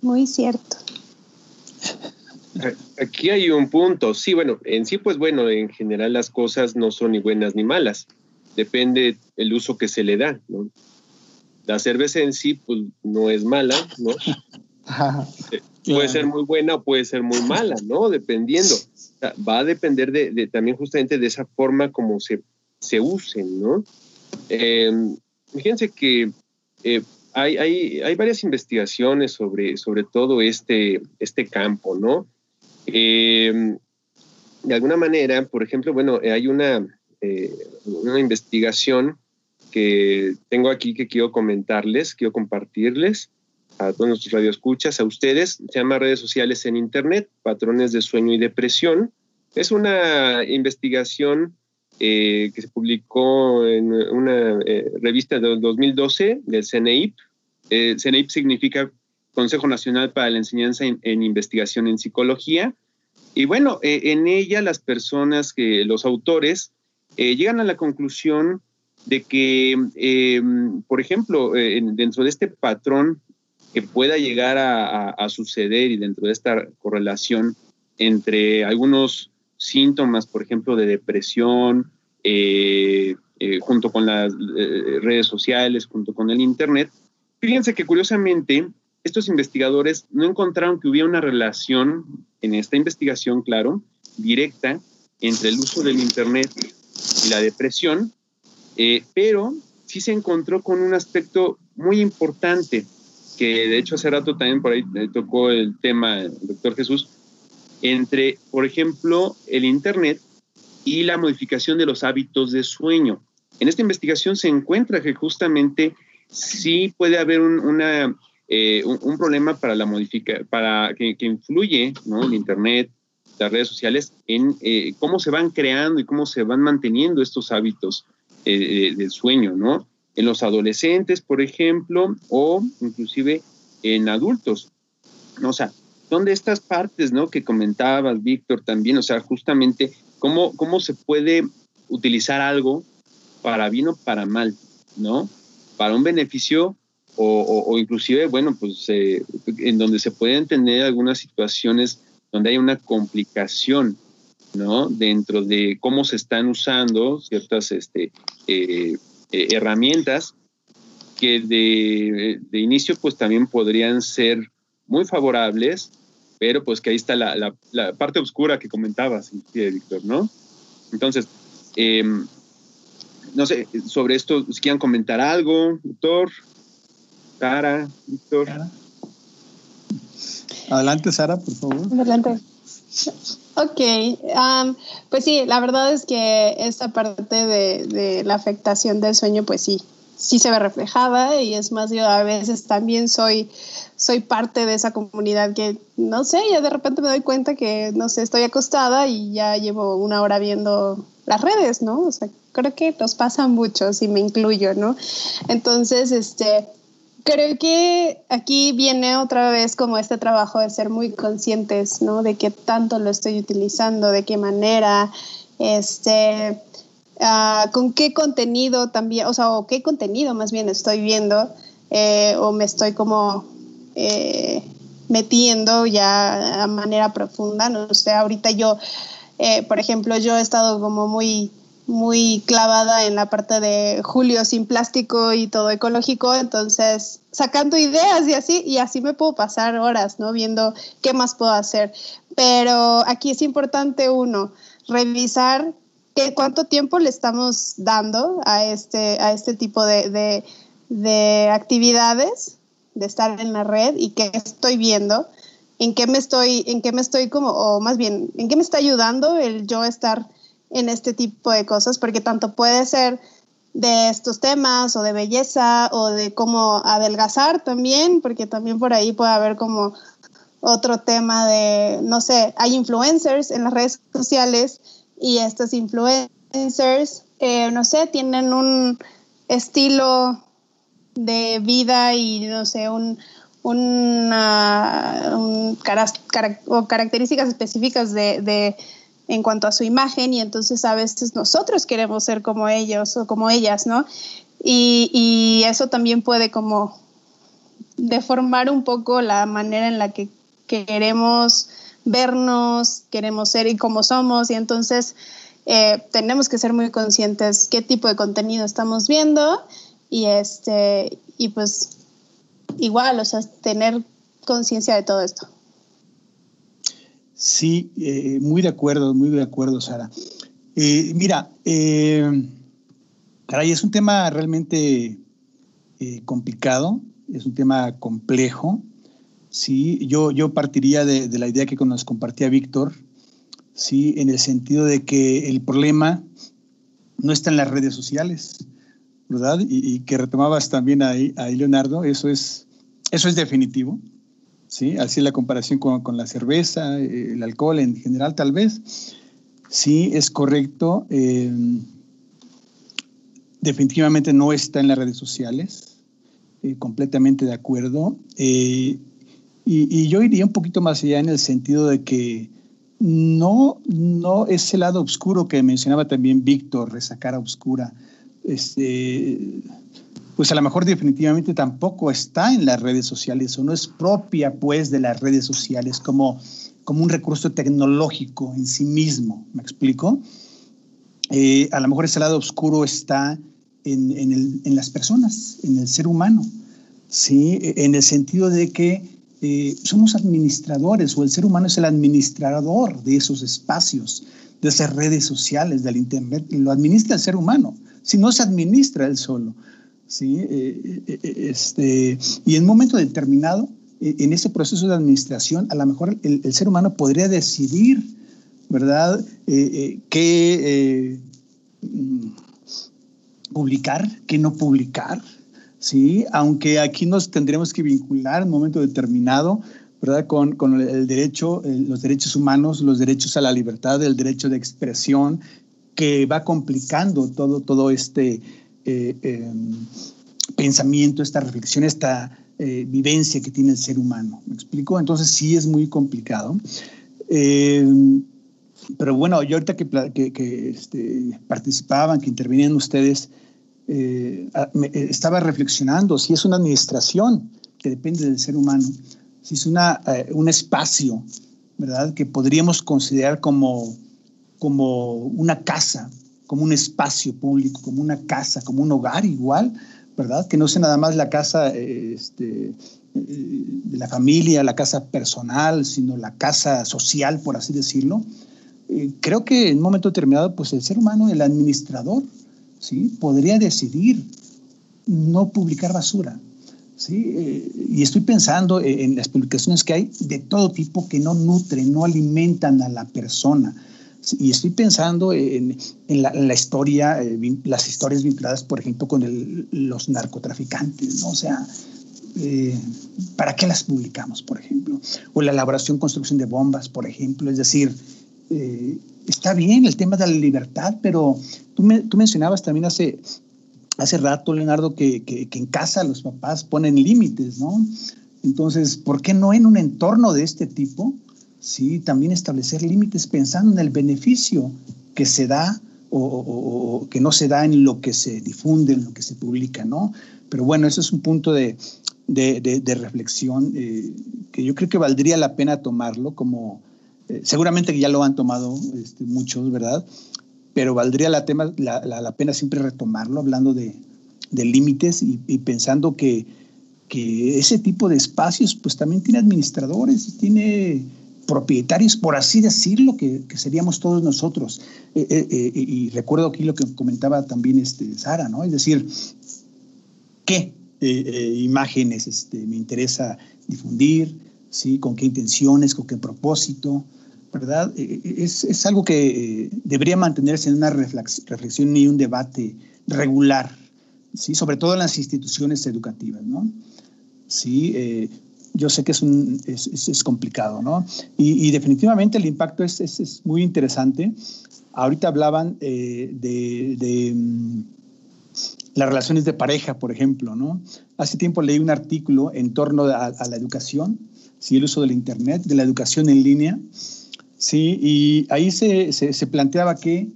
Muy cierto. Aquí hay un punto. Sí, bueno, en sí, pues bueno, en general las cosas no son ni buenas ni malas. Depende el uso que se le da, ¿no? La cerveza en sí, pues no es mala, ¿no? puede ser muy buena o puede ser muy mala, ¿no? Dependiendo. Va a depender de, también justamente de esa forma como se, se usen, ¿no? Eh, fíjense que eh, hay, hay, hay, varias investigaciones sobre, sobre todo este, este campo, ¿no? Eh, de alguna manera, por ejemplo, bueno, hay una, una investigación que tengo aquí que quiero comentarles, quiero compartirles a todos nuestros radioescuchas, a ustedes. Se llama Redes Sociales en Internet, Patrones de Sueño y Depresión. Es una investigación eh, que se publicó en una eh, revista del 2012 del CNEIP. Eh, significa Consejo Nacional para la Enseñanza en, Investigación en Psicología. Y bueno, en ella las personas, que los autores, llegan a la conclusión de que, por ejemplo, dentro de este patrón que pueda llegar a, suceder y dentro de esta correlación entre algunos síntomas, por ejemplo, de depresión, eh, eh, junto con las eh, redes sociales, junto con el Internet. Fíjense que curiosamente estos investigadores no encontraron que hubiera una relación en esta investigación, claro, directa entre el uso del Internet y la depresión, pero sí se encontró con un aspecto muy importante que de hecho hace rato también por ahí tocó el tema el doctor Jesús, entre, por ejemplo, el Internet y la modificación de los hábitos de sueño. En esta investigación se encuentra que justamente sí puede haber un, una, eh, un, problema para la modifica, para que, influye ¿no? el Internet, las redes sociales, en eh, cómo se van creando y cómo se van manteniendo estos hábitos eh, del sueño, ¿no? En los adolescentes, por ejemplo, o inclusive en adultos. O sea, son de estas partes, ¿no? Que comentabas, Víctor, también, o sea, justamente cómo, cómo se puede utilizar algo para bien o para mal, ¿no? Para un beneficio o, inclusive, bueno, pues eh, en donde se pueden tener algunas situaciones donde hay una complicación, ¿no? Dentro de cómo se están usando ciertas este, eh, eh, herramientas que de, de, inicio pues también podrían ser muy favorables, pero pues que ahí está la, la, parte oscura que comentabas, Víctor, ¿no? Entonces, em, no sé, sobre esto, si quieren comentar algo, doctor, Sara, Víctor. Adelante, Sara, por favor. Adelante. Ok, pues sí, la verdad es que esta parte de, la afectación del sueño, pues sí, sí se ve reflejada y es más, yo a veces también soy, soy parte de esa comunidad que, no sé, ya de repente me doy cuenta que, no sé, estoy acostada y ya llevo una hora viendo las redes, ¿no? O sea, creo que nos pasa mucho, si me incluyo, ¿no? Entonces, este, creo que aquí viene otra vez como este trabajo de ser muy conscientes, ¿no? De qué tanto lo estoy utilizando, de qué manera, este, ah, con qué contenido también, o sea, o qué contenido más bien estoy viendo eh, o me estoy como eh, metiendo ya a manera profunda, no sé, ahorita yo, eh, por ejemplo, yo he estado como muy muy clavada en la parte de Julio sin plástico y todo ecológico, entonces sacando ideas y así, y así me puedo pasar horas, ¿no? Viendo qué más puedo hacer. Pero aquí es importante uno, revisar qué, cuánto tiempo le estamos dando a este, a este tipo de, de, de actividades, de estar en la red y qué estoy viendo, en qué me estoy, en qué me estoy como, o más bien, en qué me está ayudando el yo estar en este tipo de cosas, porque tanto puede ser de estos temas o de belleza o de cómo adelgazar también, porque también por ahí puede haber como otro tema de, no sé, hay influencers en las redes sociales y estos influencers, eh, no sé, tienen un estilo de vida y, no sé, un, una, un o características específicas de en cuanto a su imagen y entonces a veces nosotros queremos ser como ellos o como ellas, ¿no? Y, eso también puede como deformar un poco la manera en la que queremos vernos, queremos ser y como somos y entonces eh, tenemos que ser muy conscientes qué tipo de contenido estamos viendo y este y pues igual, o sea, tener conciencia de todo esto. Sí, eh, muy de acuerdo, muy de acuerdo, Sara. Eh, mira, eh, caray, es un tema realmente complicado, es un tema complejo. Sí, yo, yo partiría de, de la idea que nos compartía Víctor, sí, en el sentido de que el problema no está en las redes sociales, ¿verdad? Y, que retomabas también ahí, ahí, Leonardo, eso es, eso es definitivo, ¿sí? Así la comparación con, con, la cerveza, el alcohol en general, tal vez. Sí, es correcto. Eh, definitivamente no está en las redes sociales, eh, completamente de acuerdo. Eh, y, y, yo iría un poquito más allá en el sentido de que no, no ese lado oscuro que mencionaba también Víctor, esa cara oscura, este, pues a lo mejor definitivamente tampoco está en las redes sociales o no es propia pues de las redes sociales como, como un recurso tecnológico en sí mismo, ¿me explico? Eh, a lo mejor ese lado oscuro está en, en, las personas, en el ser humano, ¿sí? en el sentido de que eh, somos administradores o el ser humano es el administrador de esos espacios, de esas redes sociales, del Internet, lo administra el ser humano, si no se administra él solo. ¿Sí? Eh, eh, este, y en un momento determinado, en ese proceso de administración, a lo mejor el, ser humano podría decidir, ¿verdad?, qué publicar, qué no publicar, ¿sí? Aunque aquí nos tendremos que vincular en un momento determinado, ¿verdad? Con, con el derecho, los derechos humanos, los derechos a la libertad, el derecho de expresión, que va complicando todo, todo este eh, em, pensamiento, esta reflexión, esta eh, vivencia que tiene el ser humano. ¿Me explico? Entonces sí es muy complicado. Em, pero bueno, yo ahorita que, que, que este, participaban, que intervenían ustedes, eh, eh, estaba reflexionando si es una administración que depende del ser humano, si es una, un espacio, ¿verdad? Que podríamos considerar como, como una casa, como un espacio público, como una casa, como un hogar igual, ¿verdad? Que no sea nada más la casa este, de la familia, la casa personal, sino la casa social, por así decirlo. creo que en un momento determinado, pues el ser humano, el administrador, ¿sí? podría decidir no publicar basura. ¿sí? Eh, y estoy pensando en las publicaciones que hay de todo tipo que no nutren, no alimentan a la persona. Y estoy pensando en, la, historia, eh, las historias vinculadas, por ejemplo, con los narcotraficantes, ¿no? O sea, eh, ¿para qué las publicamos, por ejemplo? O la elaboración, construcción de bombas, por ejemplo. Es decir, está bien el tema de la libertad, pero tú, mencionabas también hace, hace rato, Leonardo, que, en casa los papás ponen límites, ¿no? Entonces, ¿por qué no en un entorno de este tipo? Sí, también establecer límites pensando en el beneficio que se da o, que no se da en lo que se difunde, en lo que se publica, ¿no? Pero bueno, eso es un punto de, reflexión eh, que yo creo que valdría la pena tomarlo como, eh, seguramente que ya lo han tomado este, muchos, ¿verdad? Pero valdría la, tema, la, pena siempre retomarlo, hablando de, límites y, pensando que, que, ese tipo de espacios pues también tiene administradores y tiene propietarios, por así decirlo, que, seríamos todos nosotros. Eh, eh, y recuerdo aquí lo que comentaba también este, Sara, ¿no? Es decir, ¿qué imágenes este, me interesa difundir? ¿Sí? ¿Con qué intenciones? ¿Con qué propósito? ¿verdad? Eh, eh, es, es algo que eh, debería mantenerse en una reflexión y un debate regular, ¿sí? sobre todo en las instituciones educativas, ¿no? Sí, yo sé que es, un, es, es complicado, ¿no? Y, definitivamente el impacto es, es, muy interesante. Ahorita hablaban de, de mm, las relaciones de pareja, por ejemplo, ¿no? Hace tiempo leí un artículo en torno a, a la educación, sí, el uso del Internet, de la educación en línea, Sí, y ahí se, se, planteaba que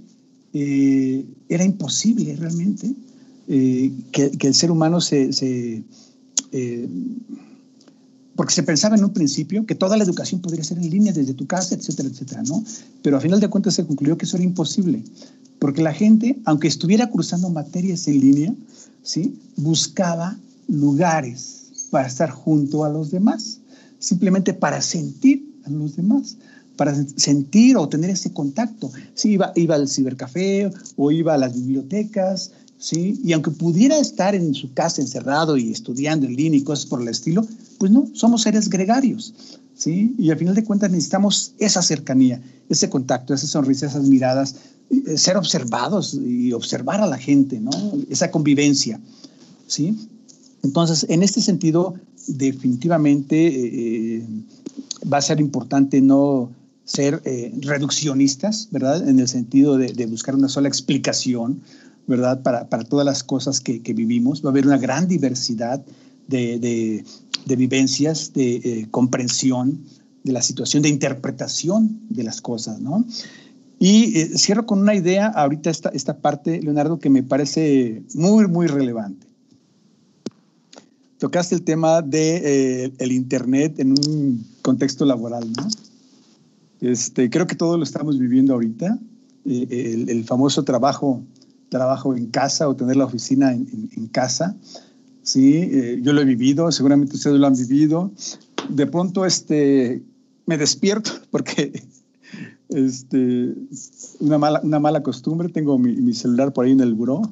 eh, era imposible realmente eh, que, que, el ser humano se... eh, porque se pensaba en un principio que toda la educación podría ser en línea desde tu casa, etcétera, etcétera, ¿no? Pero a final de cuentas se concluyó que eso era imposible, porque la gente, aunque estuviera cruzando materias en línea, ¿sí? Buscaba lugares para estar junto a los demás, simplemente para sentir a los demás para sentir o tener ese contacto. Sí, iba al cibercafé o iba a las bibliotecas, ¿sí? Y aunque pudiera estar en su casa encerrado y estudiando en línea y cosas por el estilo, pues no, somos seres gregarios, ¿sí? Y al final de cuentas necesitamos esa cercanía, ese contacto, esa sonrisa, esas miradas, eh, ser observados y observar a la gente, ¿no? Esa convivencia, ¿sí? Entonces, en este sentido, definitivamente eh, va a ser importante no ser eh, reduccionistas, ¿verdad? En el sentido de, buscar una sola explicación, ¿verdad? Para, para todas las cosas que, que, vivimos. Va a haber una gran diversidad de, de, vivencias, de eh, comprensión de la situación, de interpretación de las cosas, ¿no? Y eh, cierro con una idea, ahorita esta, esta parte, Leonardo, que me parece muy, muy relevante. Tocaste el tema de eh, Internet en un contexto laboral, ¿no? Este, creo que todos lo estamos viviendo ahorita. El, el, famoso trabajo, trabajo en casa o tener la oficina en, en, en casa. Sí, eh, yo lo he vivido, seguramente ustedes lo han vivido. De pronto este, me despierto porque este, una, mala, una mala costumbre, tengo mi, mi celular por ahí en el buró,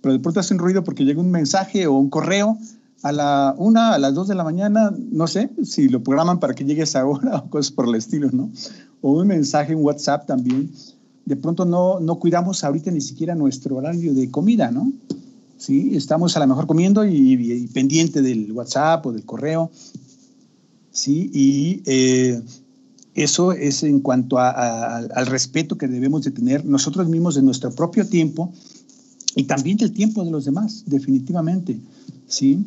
pero de pronto hace un ruido porque llega un mensaje o un correo a la una, a las dos de la mañana, no sé si lo programan para que llegue a esa hora o cosas por el estilo, ¿no? O un mensaje en WhatsApp también. De pronto no, no cuidamos ahorita ni siquiera nuestro horario de comida, ¿no? Sí, estamos a lo mejor comiendo y, y, y pendiente del WhatsApp o del correo. Sí, y eh, eso es en cuanto a, a, al respeto que debemos de tener nosotros mismos de nuestro propio tiempo y también del tiempo de los demás, definitivamente. ¿sí?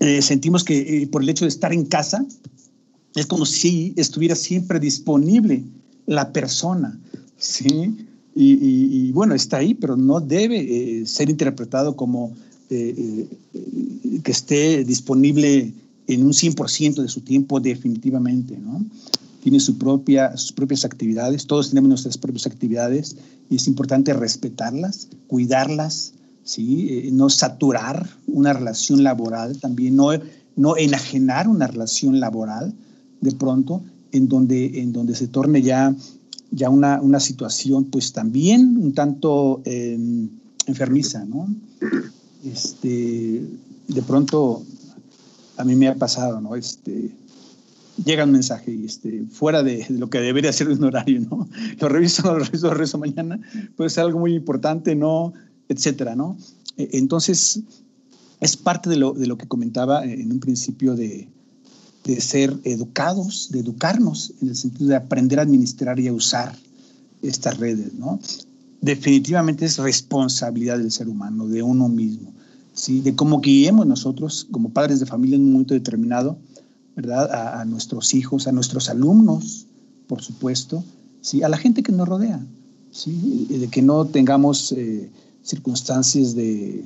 Eh, sentimos que eh, por el hecho de estar en casa, es como si estuviera siempre disponible la persona, ¿sí? Y, bueno, está ahí, pero no debe eh, ser interpretado como eh, eh, que esté disponible en un 100% de su tiempo definitivamente, ¿no? Tiene su propia, sus propias actividades, todos tenemos nuestras propias actividades y es importante respetarlas, cuidarlas, ¿sí? No saturar una relación laboral, también no, no enajenar una relación laboral de pronto en donde, en donde se torne ya, ya una, una situación pues también un tanto eh, enfermiza, ¿no? Este, de pronto a mí me ha pasado, ¿no? Este, llega un mensaje este, fuera de, lo que debería ser un horario, ¿no? Lo reviso, lo reviso, lo reviso mañana, puede ser algo muy importante, ¿no? Etcétera, ¿no? Entonces, es parte de lo, de lo que comentaba en un principio de, de ser educados, de educarnos en el sentido de aprender a administrar y a usar estas redes, ¿no? Definitivamente es responsabilidad del ser humano, de uno mismo, ¿sí? De cómo guiemos nosotros como padres de familia en un momento determinado, ¿verdad? A, nuestros hijos, a nuestros alumnos, por supuesto, ¿sí? A la gente que nos rodea, ¿sí? De que no tengamos eh, circunstancias de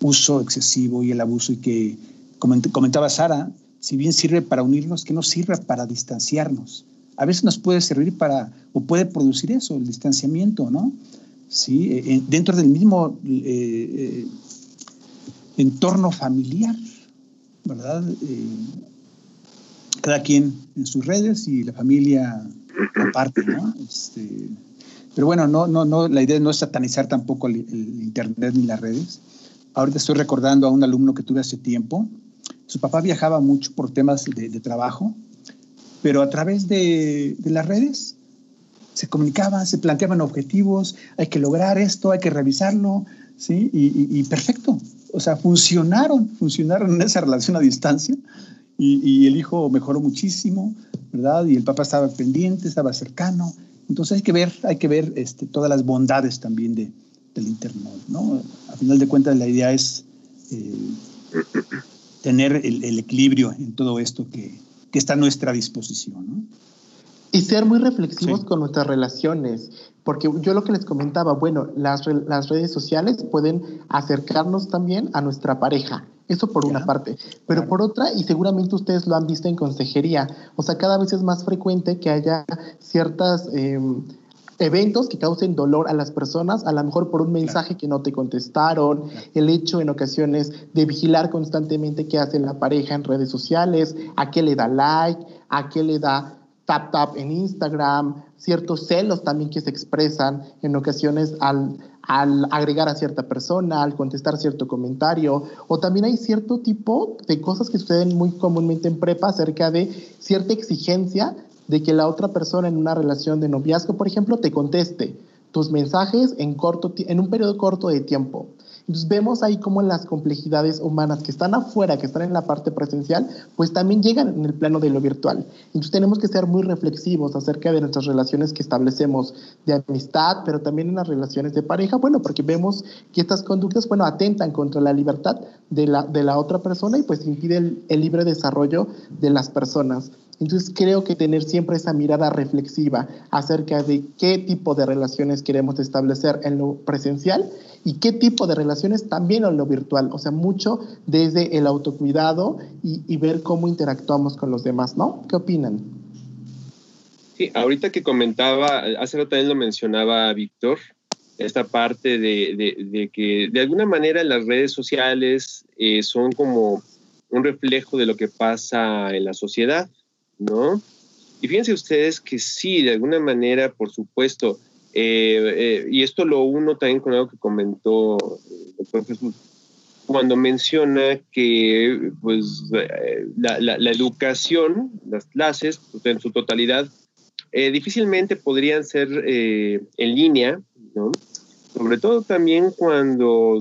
uso excesivo y el abuso y que, como comentaba Sara, si bien sirve para unirnos, que no sirva para distanciarnos. A veces nos puede servir para, o puede producir eso, el distanciamiento, ¿no? Sí, eh, dentro del mismo eh, entorno familiar, ¿verdad? Eh, cada quien en sus redes y la familia aparte, ¿no? Este, pero bueno, no, no, no, la idea no es satanizar tampoco el, el Internet ni las redes. Ahorita estoy recordando a un alumno que tuve hace tiempo, su papá viajaba mucho por temas de, trabajo, pero a través de, las redes se comunicaban, se planteaban objetivos, hay que lograr esto, hay que revisarlo, ¿sí? Y, perfecto. O sea, funcionaron, funcionaron en esa relación a distancia y, y, el hijo mejoró muchísimo, ¿verdad? Y el papá estaba pendiente, estaba cercano. Entonces hay que ver, hay que ver este, todas las bondades también de, del Internet, ¿no? A final de cuentas la idea es... Eh, tener el, el, equilibrio en todo esto que, que, está a nuestra disposición. ¿no? Y ser muy reflexivos sí. con nuestras relaciones, porque yo lo que les comentaba, bueno, las, las redes sociales pueden acercarnos también a nuestra pareja, eso por una parte. Pero por otra, y seguramente ustedes lo han visto en consejería, o sea, cada vez es más frecuente que haya ciertas eh, eventos que causen dolor a las personas, a lo mejor por un mensaje que no te contestaron, el hecho en ocasiones de vigilar constantemente qué hace la pareja en redes sociales, a qué le da like, a qué le da tap tap en Instagram, ciertos celos también que se expresan en ocasiones al, al agregar a cierta persona, al contestar cierto comentario, o también hay cierto tipo de cosas que suceden muy comúnmente en prepa acerca de cierta exigencia de que la otra persona en una relación de noviazgo, por ejemplo, te conteste tus mensajes en, corto, en un periodo corto de tiempo. Entonces vemos ahí cómo las complejidades humanas que están afuera, que están en la parte presencial, pues también llegan en el plano de lo virtual. Entonces tenemos que ser muy reflexivos acerca de nuestras relaciones que establecemos de amistad, pero también en las relaciones de pareja, bueno, porque vemos que estas conductas, bueno, atentan contra la libertad de la, de la otra persona y pues impide el, el libre desarrollo de las personas. Entonces creo que tener siempre esa mirada reflexiva acerca de qué tipo de relaciones queremos establecer en lo presencial y qué tipo de relaciones también en lo virtual. O sea, mucho desde el autocuidado y, ver cómo interactuamos con los demás, ¿no? ¿Qué opinan? Sí, ahorita que comentaba, hace rato también lo mencionaba Víctor, esta parte de, que de alguna manera las redes sociales eh, son como un reflejo de lo que pasa en la sociedad ¿no? Y fíjense ustedes que sí, de alguna manera, por supuesto, eh, eh, y esto lo uno también con algo que comentó el doctor Jesús, cuando menciona que pues, eh, la, la, educación, las clases, pues, en su totalidad, difícilmente podrían ser en línea, ¿no? Sobre todo también cuando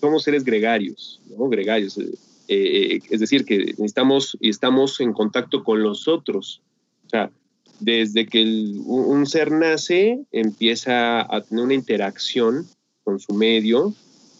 somos seres gregarios, ¿no? Gregarios eh, es decir, que necesitamos y estamos en contacto con los otros. O sea, desde que un ser nace, empieza a tener una interacción con su medio,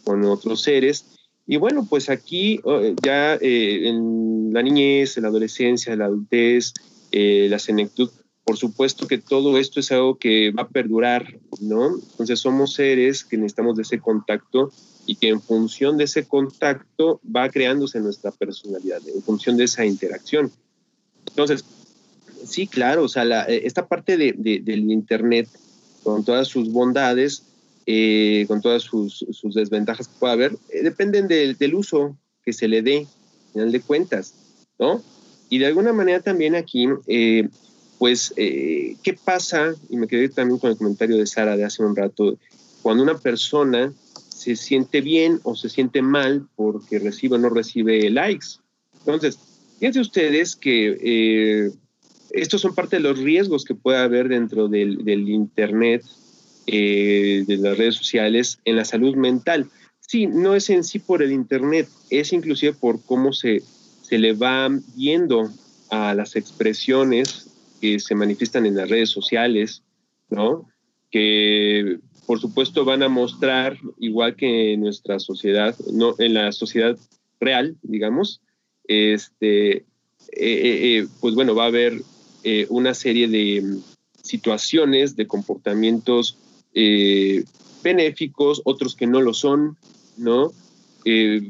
con otros seres. Y bueno, pues aquí ya eh, en la niñez, en la adolescencia, en la adultez, eh, la senectud, por supuesto que todo esto es algo que va a perdurar, ¿no? Entonces somos seres que necesitamos de ese contacto y que en función de ese contacto va creándose nuestra personalidad, en función de esa interacción. Entonces, sí, claro, o sea, eh, esta parte de, del Internet, con todas sus bondades, eh, con todas sus, sus, desventajas que pueda haber, eh, dependen del, del uso que se le dé, al final de cuentas, ¿no? Y de alguna manera también aquí, pues, ¿qué pasa? Y me quedé también con el comentario de Sara de hace un rato, cuando una persona se siente bien o se siente mal porque recibe o no recibe likes. Entonces, fíjense ustedes que eh, estos son parte de los riesgos que puede haber dentro del, Internet, eh, de las redes sociales, en la salud mental. Sí, no es en sí por el Internet, es inclusive por cómo se, se le va viendo a las expresiones que se manifiestan en las redes sociales, ¿no? Que por supuesto van a mostrar, igual que en nuestra sociedad, no, en la sociedad real, digamos, este, eh, eh, eh, pues bueno, va a haber una serie de mm, situaciones, de comportamientos benéficos, otros que no lo son, ¿no?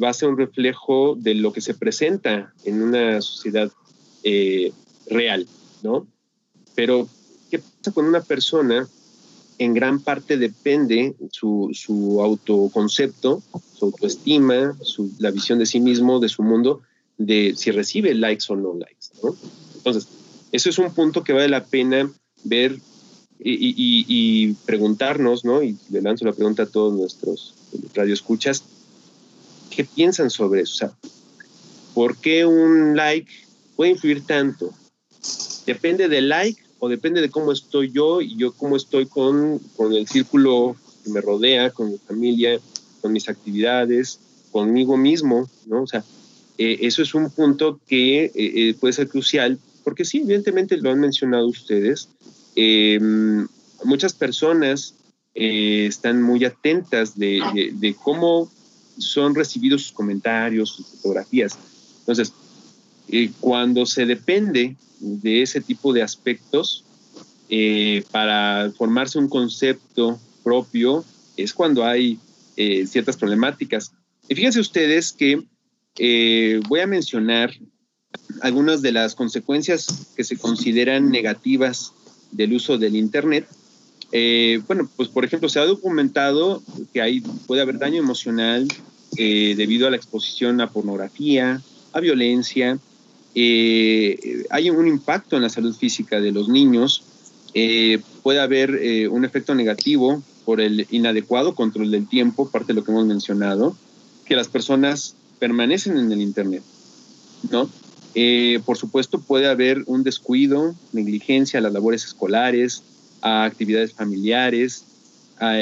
va a ser un reflejo de lo que se presenta en una sociedad real, ¿no? Pero, ¿qué pasa con una persona en gran parte depende su, su autoconcepto, su autoestima, la visión de sí mismo, de su mundo, de si recibe likes o no likes. Entonces, eso es un punto que vale la pena ver y, y, preguntarnos, ¿no? Y le lanzo la pregunta a todos nuestros radioescuchas, ¿qué piensan sobre eso? O sea, ¿por qué un like puede influir tanto? ¿Depende del like o depende de cómo estoy yo y yo cómo estoy con, con el círculo que me rodea, con mi familia, con mis actividades, conmigo mismo, ¿no? O sea, eh, eso es un punto que eh, eh, puede ser crucial, porque sí, evidentemente lo han mencionado ustedes, em, muchas personas están muy atentas de, de, de, cómo son recibidos sus comentarios, sus fotografías. Entonces, cuando se depende de ese tipo de aspectos eh, para formarse un concepto propio es cuando hay eh, ciertas problemáticas. Y fíjense ustedes que eh, voy a mencionar algunas de las consecuencias que se consideran negativas del uso del Internet. bueno, pues por ejemplo, se ha documentado que hay, puede haber daño emocional debido a la exposición a pornografía, a violencia, eh, hay un impacto en la salud física de los niños, eh, puede haber eh, un efecto negativo por el inadecuado control del tiempo, parte de lo que hemos mencionado, que las personas permanecen en el Internet, ¿no? por supuesto, puede haber un descuido, negligencia a las labores escolares, a actividades familiares, a,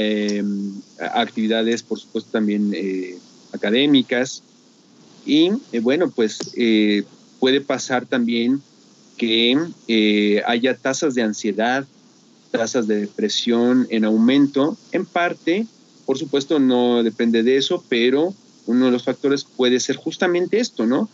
actividades, por supuesto, también académicas. Y bueno, pues puede pasar también que eh, haya tasas de ansiedad, tasas de depresión en aumento. En parte, por supuesto, no depende de eso, pero uno de los factores puede ser justamente esto, ¿no?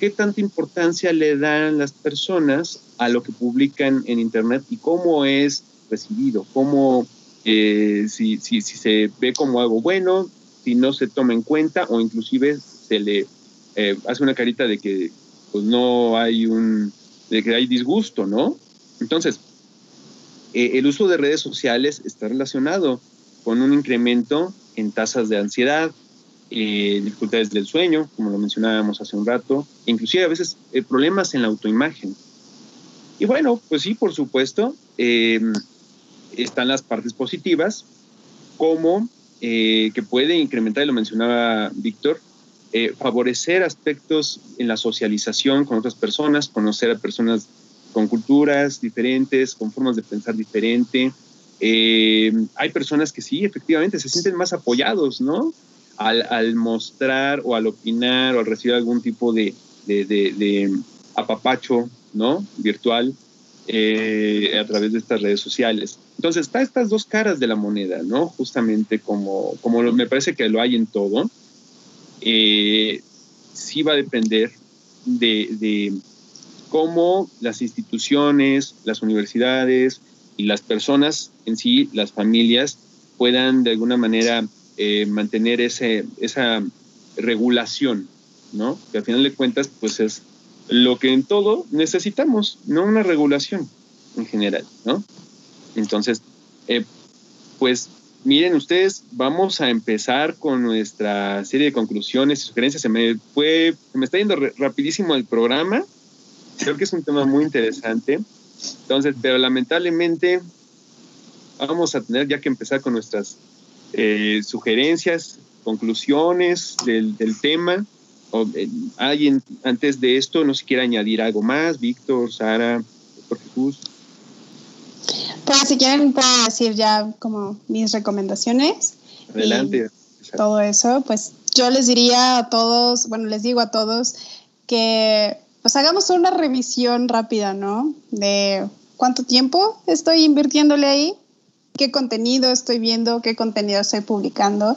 ¿Qué tanta importancia le dan las personas a lo que publican en Internet y cómo es recibido? ¿Cómo, eh, si, si, se ve como algo bueno, si no se toma en cuenta o inclusive se le eh, hace una carita de que pues no hay un, de que hay disgusto, ¿no? Entonces, eh, el uso de redes sociales está relacionado con un incremento en tasas de ansiedad, eh, dificultades del sueño, como lo mencionábamos hace un rato, inclusive a veces eh, problemas en la autoimagen. Y bueno, pues sí, por supuesto, están las partes positivas, como que puede incrementar, y lo mencionaba Víctor, eh, favorecer aspectos en la socialización con otras personas, conocer a personas con culturas diferentes, con formas de pensar diferente. Eh, hay personas que sí, efectivamente, se sienten más apoyados, ¿no? Al, mostrar o al opinar o al recibir algún tipo de, apapacho, ¿no? Virtual eh, a través de estas redes sociales. Entonces, está estas dos caras de la moneda, ¿no? Justamente como, como me parece que lo hay en todo eh, sí va a depender de, cómo las instituciones, las universidades y las personas en sí, las familias, puedan de alguna manera eh, mantener ese, esa regulación, ¿no? Que al final de cuentas, pues es lo que en todo necesitamos, no una regulación en general, ¿no? Entonces, eh, pues Miren ustedes, vamos a empezar con nuestra serie de conclusiones y sugerencias. Se me fue, se me está yendo rapidísimo el programa. Creo que es un tema muy interesante. Entonces, pero lamentablemente vamos a tener ya que empezar con nuestras eh, sugerencias, conclusiones del, tema. O, eh, ¿Alguien antes de esto no se quiere añadir algo más? Víctor, Sara, Jesús. Pues si quieren puedo decir ya como mis recomendaciones. Adelante. todo eso, pues yo les diría a todos, bueno, les digo a todos que pues hagamos una revisión rápida, ¿no? De cuánto tiempo estoy invirtiéndole ahí, qué contenido estoy viendo, qué contenido estoy publicando.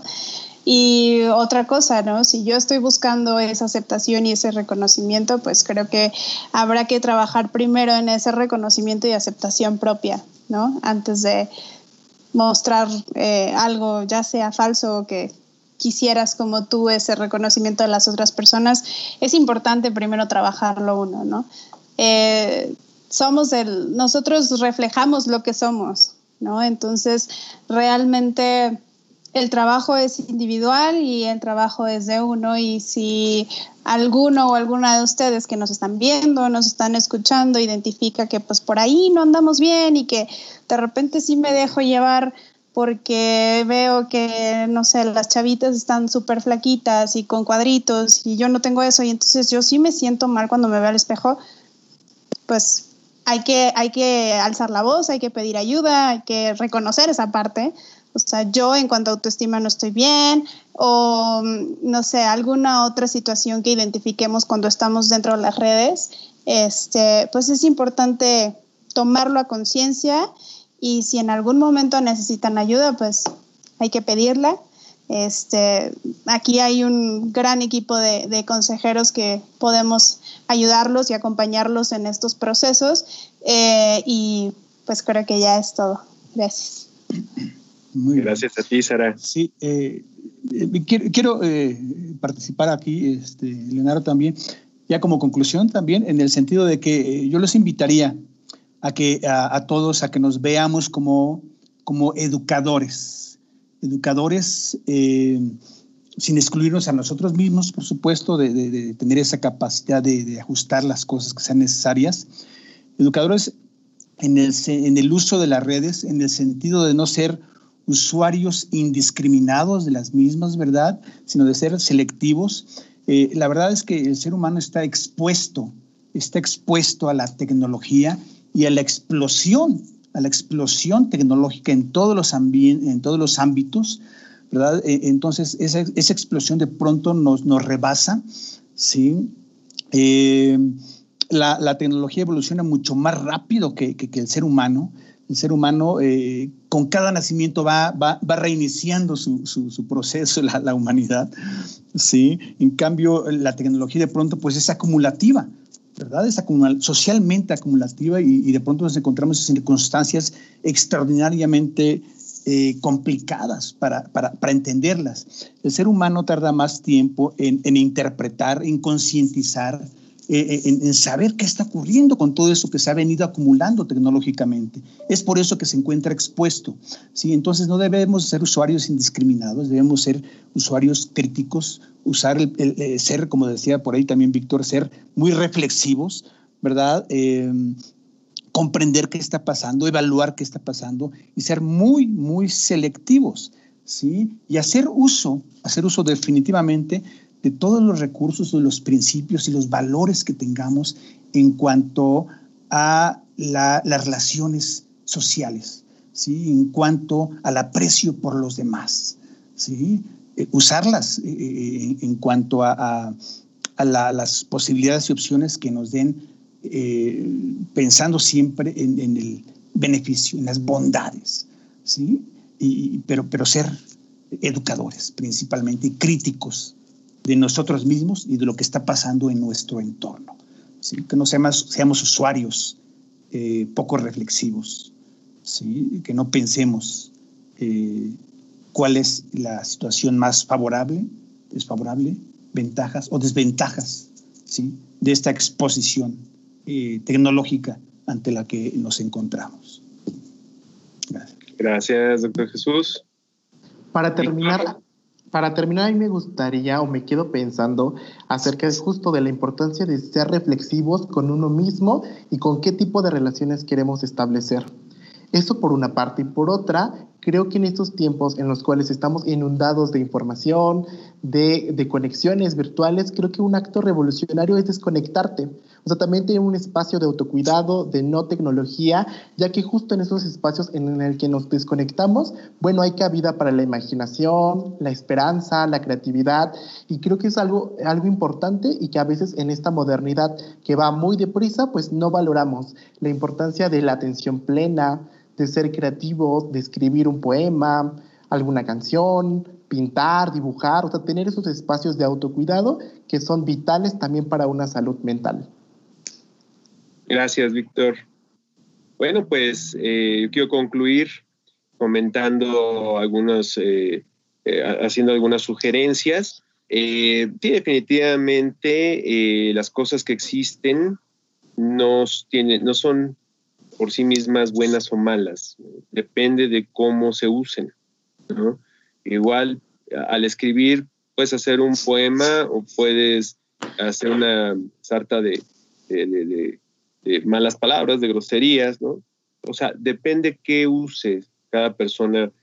Y otra cosa, ¿no? Si yo estoy buscando esa aceptación y ese reconocimiento, pues creo que habrá que trabajar primero en ese reconocimiento y aceptación propia, ¿no? Antes de mostrar eh, algo, ya sea falso o que quisieras como tú ese reconocimiento de las otras personas, es importante primero trabajarlo uno, ¿no? Eh, somos el, nosotros reflejamos lo que somos, ¿no? Entonces, realmente el trabajo es individual y el trabajo es de uno. Y si alguno o alguna de ustedes que nos están viendo, nos están escuchando, identifica que pues por ahí no andamos bien y que de repente sí me dejo llevar porque veo que, no sé, las chavitas están súper flaquitas y con cuadritos y yo no tengo eso y entonces yo sí me siento mal cuando me veo al espejo, pues hay que, hay que alzar la voz, hay que pedir ayuda, hay que reconocer esa parte o sea, yo en cuanto a autoestima no estoy bien o, no sé, alguna otra situación que identifiquemos cuando estamos dentro de las redes, este, pues es importante tomarlo a conciencia y si en algún momento necesitan ayuda, pues hay que pedirla. Este, aquí hay un gran equipo de, de, consejeros que podemos ayudarlos y acompañarlos en estos procesos eh, y pues creo que ya es todo. Gracias. Gracias a ti, Sara. Sí, eh, eh, quiero, eh, participar aquí, este, Leonardo también, ya como conclusión también, en el sentido de que yo los invitaría a que a, todos a que nos veamos como, como educadores, educadores sin excluirnos a nosotros mismos, por supuesto, de, tener esa capacidad de, ajustar las cosas que sean necesarias. Educadores en el, en el uso de las redes, en el sentido de no ser usuarios indiscriminados de las mismas, ¿verdad? Sino de ser selectivos. Eh, la verdad es que el ser humano está expuesto, está expuesto a la tecnología y a la explosión, a la explosión tecnológica en todos los, en todos los ámbitos, ¿verdad? E, entonces, esa, esa, explosión de pronto nos, nos rebasa, ¿sí? Eh, la, la, tecnología evoluciona mucho más rápido que, que, que el ser humano el ser humano eh, con cada nacimiento va, va, reiniciando su, su, proceso, la, la, humanidad, ¿sí? En cambio, la tecnología de pronto pues es acumulativa, ¿verdad? Es acumul socialmente acumulativa y, y, de pronto nos encontramos en circunstancias extraordinariamente eh, complicadas para, para, para, entenderlas. El ser humano tarda más tiempo en, en interpretar, en concientizar, eh, eh, en, saber qué está ocurriendo con todo eso que se ha venido acumulando tecnológicamente. Es por eso que se encuentra expuesto. ¿sí? Entonces no debemos ser usuarios indiscriminados, debemos ser usuarios críticos, usar el, eh, ser, como decía por ahí también Víctor, ser muy reflexivos, ¿verdad? comprender qué está pasando, evaluar qué está pasando y ser muy, muy selectivos, ¿sí? Y hacer uso, hacer uso definitivamente de todos los recursos, de los principios y los valores que tengamos en cuanto a las relaciones sociales, ¿sí? en cuanto al aprecio por los demás, ¿sí? Eh, usarlas eh, eh, en cuanto a, a la, las posibilidades y opciones que nos den, pensando siempre en, el beneficio, en las bondades, ¿sí? Y, pero, pero ser educadores principalmente críticos de nosotros mismos y de lo que está pasando en nuestro entorno. ¿sí? Que no seamos, seamos usuarios eh, poco reflexivos, ¿sí? que no pensemos eh, cuál es la situación más favorable, desfavorable, ventajas o desventajas ¿sí? de esta exposición eh, tecnológica ante la que nos encontramos. Gracias. Gracias, doctor Jesús. Para terminar, para terminar, a mí me gustaría o me quedo pensando acerca de justo de la importancia de ser reflexivos con uno mismo y con qué tipo de relaciones queremos establecer. Eso por una parte. Y por otra, creo que en estos tiempos en los cuales estamos inundados de información, de, conexiones virtuales, creo que un acto revolucionario es desconectarte. O sea, también tener un espacio de autocuidado, de no tecnología, ya que justo en esos espacios en el que nos desconectamos, bueno, hay cabida para la imaginación, la esperanza, la creatividad, y creo que es algo, algo importante y que a veces en esta modernidad que va muy deprisa, pues no valoramos la importancia de la atención plena, de ser creativo, de escribir un poema, alguna canción, pintar, dibujar, o sea, tener esos espacios de autocuidado que son vitales también para una salud mental. Gracias, Víctor. Bueno, pues eh, yo quiero concluir comentando algunos, eh, eh, haciendo algunas sugerencias. sí, definitivamente las cosas que existen nos tienen, no son por sí mismas buenas o malas. Depende de cómo se usen. Igual al escribir puedes hacer un poema o puedes hacer una sarta de, malas palabras, de groserías, ¿no? O sea, depende qué use cada persona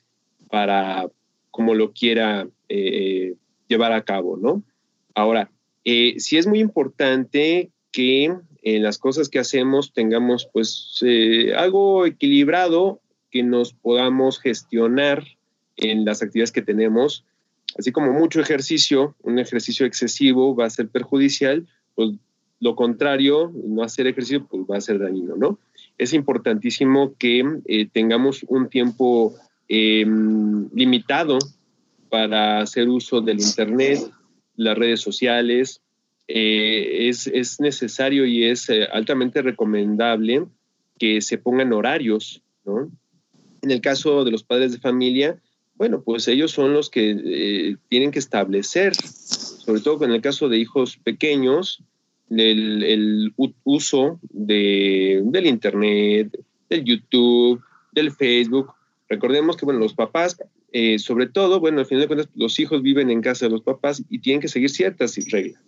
para como lo quiera eh, llevar a cabo, ¿no? Ahora, eh, sí es muy importante que en las cosas que hacemos tengamos pues eh, algo equilibrado, que nos podamos gestionar en las actividades que tenemos, así como mucho ejercicio, un ejercicio excesivo va a ser perjudicial, pues lo contrario, no hacer ejercicio, pues va a ser dañino, ¿no? Es importantísimo que eh, tengamos un tiempo em, limitado para hacer uso del Internet, las redes sociales. Eh, es, es, necesario y es eh, altamente recomendable que se pongan horarios, ¿no? En el caso de los padres de familia, bueno, pues ellos son los que eh, tienen que establecer, sobre todo en el caso de hijos pequeños, el, el uso de, del Internet, del YouTube, del Facebook. Recordemos que, bueno, los papás sobre todo, bueno, al final de cuentas, los hijos viven en casa de los papás y tienen que seguir ciertas reglas,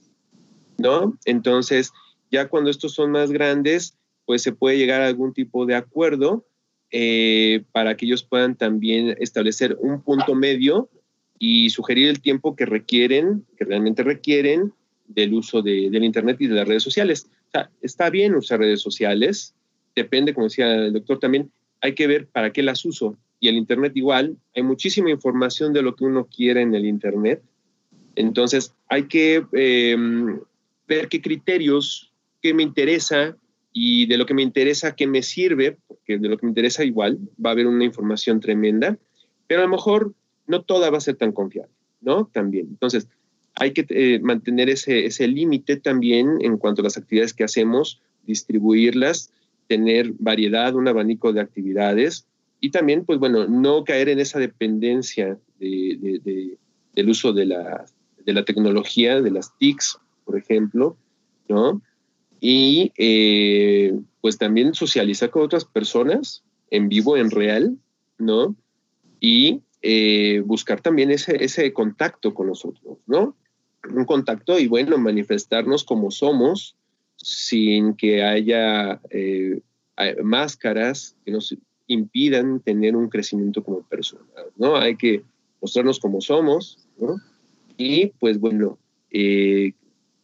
¿no? Entonces, ya cuando estos son más grandes, pues se puede llegar a algún tipo de acuerdo eh, para que ellos puedan también establecer un punto medio y sugerir el tiempo que requieren, que realmente requieren del uso de, del Internet y de las redes sociales. O sea, está bien usar redes sociales, depende, como decía el doctor también, hay que ver para qué las uso. Y el Internet igual, hay muchísima información de lo que uno quiere en el Internet. Entonces, hay que em, ver qué criterios, qué me interesa y de lo que me interesa, qué me sirve, porque de lo que me interesa igual va a haber una información tremenda, pero a lo mejor no toda va a ser tan confiable, ¿no? También. Entonces, hay que eh, mantener ese, ese límite también en cuanto a las actividades que hacemos, distribuirlas, tener variedad, un abanico de actividades y también, pues bueno, no caer en esa dependencia de, del uso de la, de la tecnología, de las TICs, por ejemplo, ¿no? Y eh, pues también socializar con otras personas en vivo, en real, ¿no? Y eh, buscar también ese, ese contacto con nosotros, ¿no? Un contacto y bueno, manifestarnos como somos sin que haya eh, máscaras que nos impidan tener un crecimiento como persona, ¿no? Hay que mostrarnos como somos, ¿no? Y pues bueno, eh,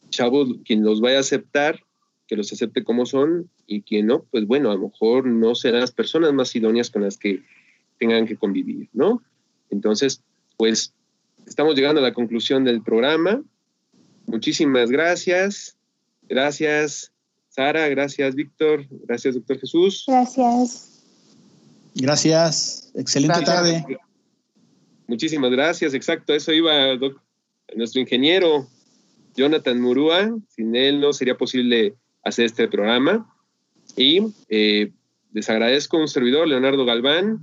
chavos, quien los vaya a aceptar, que los acepte como son, y quien no, pues bueno, a lo mejor no serán las personas más idóneas con las que tengan que convivir, ¿no? Entonces, pues estamos llegando a la conclusión del programa. Muchísimas gracias. Gracias, Sara. Gracias, Víctor. Gracias, doctor Jesús. Gracias. Gracias. Excelente tarde. Muchísimas gracias. Exacto, eso iba nuestro ingeniero Jonathan Murúa. Sin él no sería posible hacer este programa. Y eh, les agradezco a un servidor, Leonardo Galván,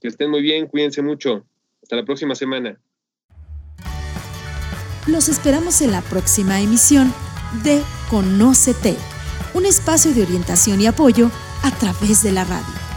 que estén muy bien, cuídense mucho. Hasta la próxima semana. Los esperamos en la próxima emisión de Conócete, un espacio de orientación y apoyo a través de la radio.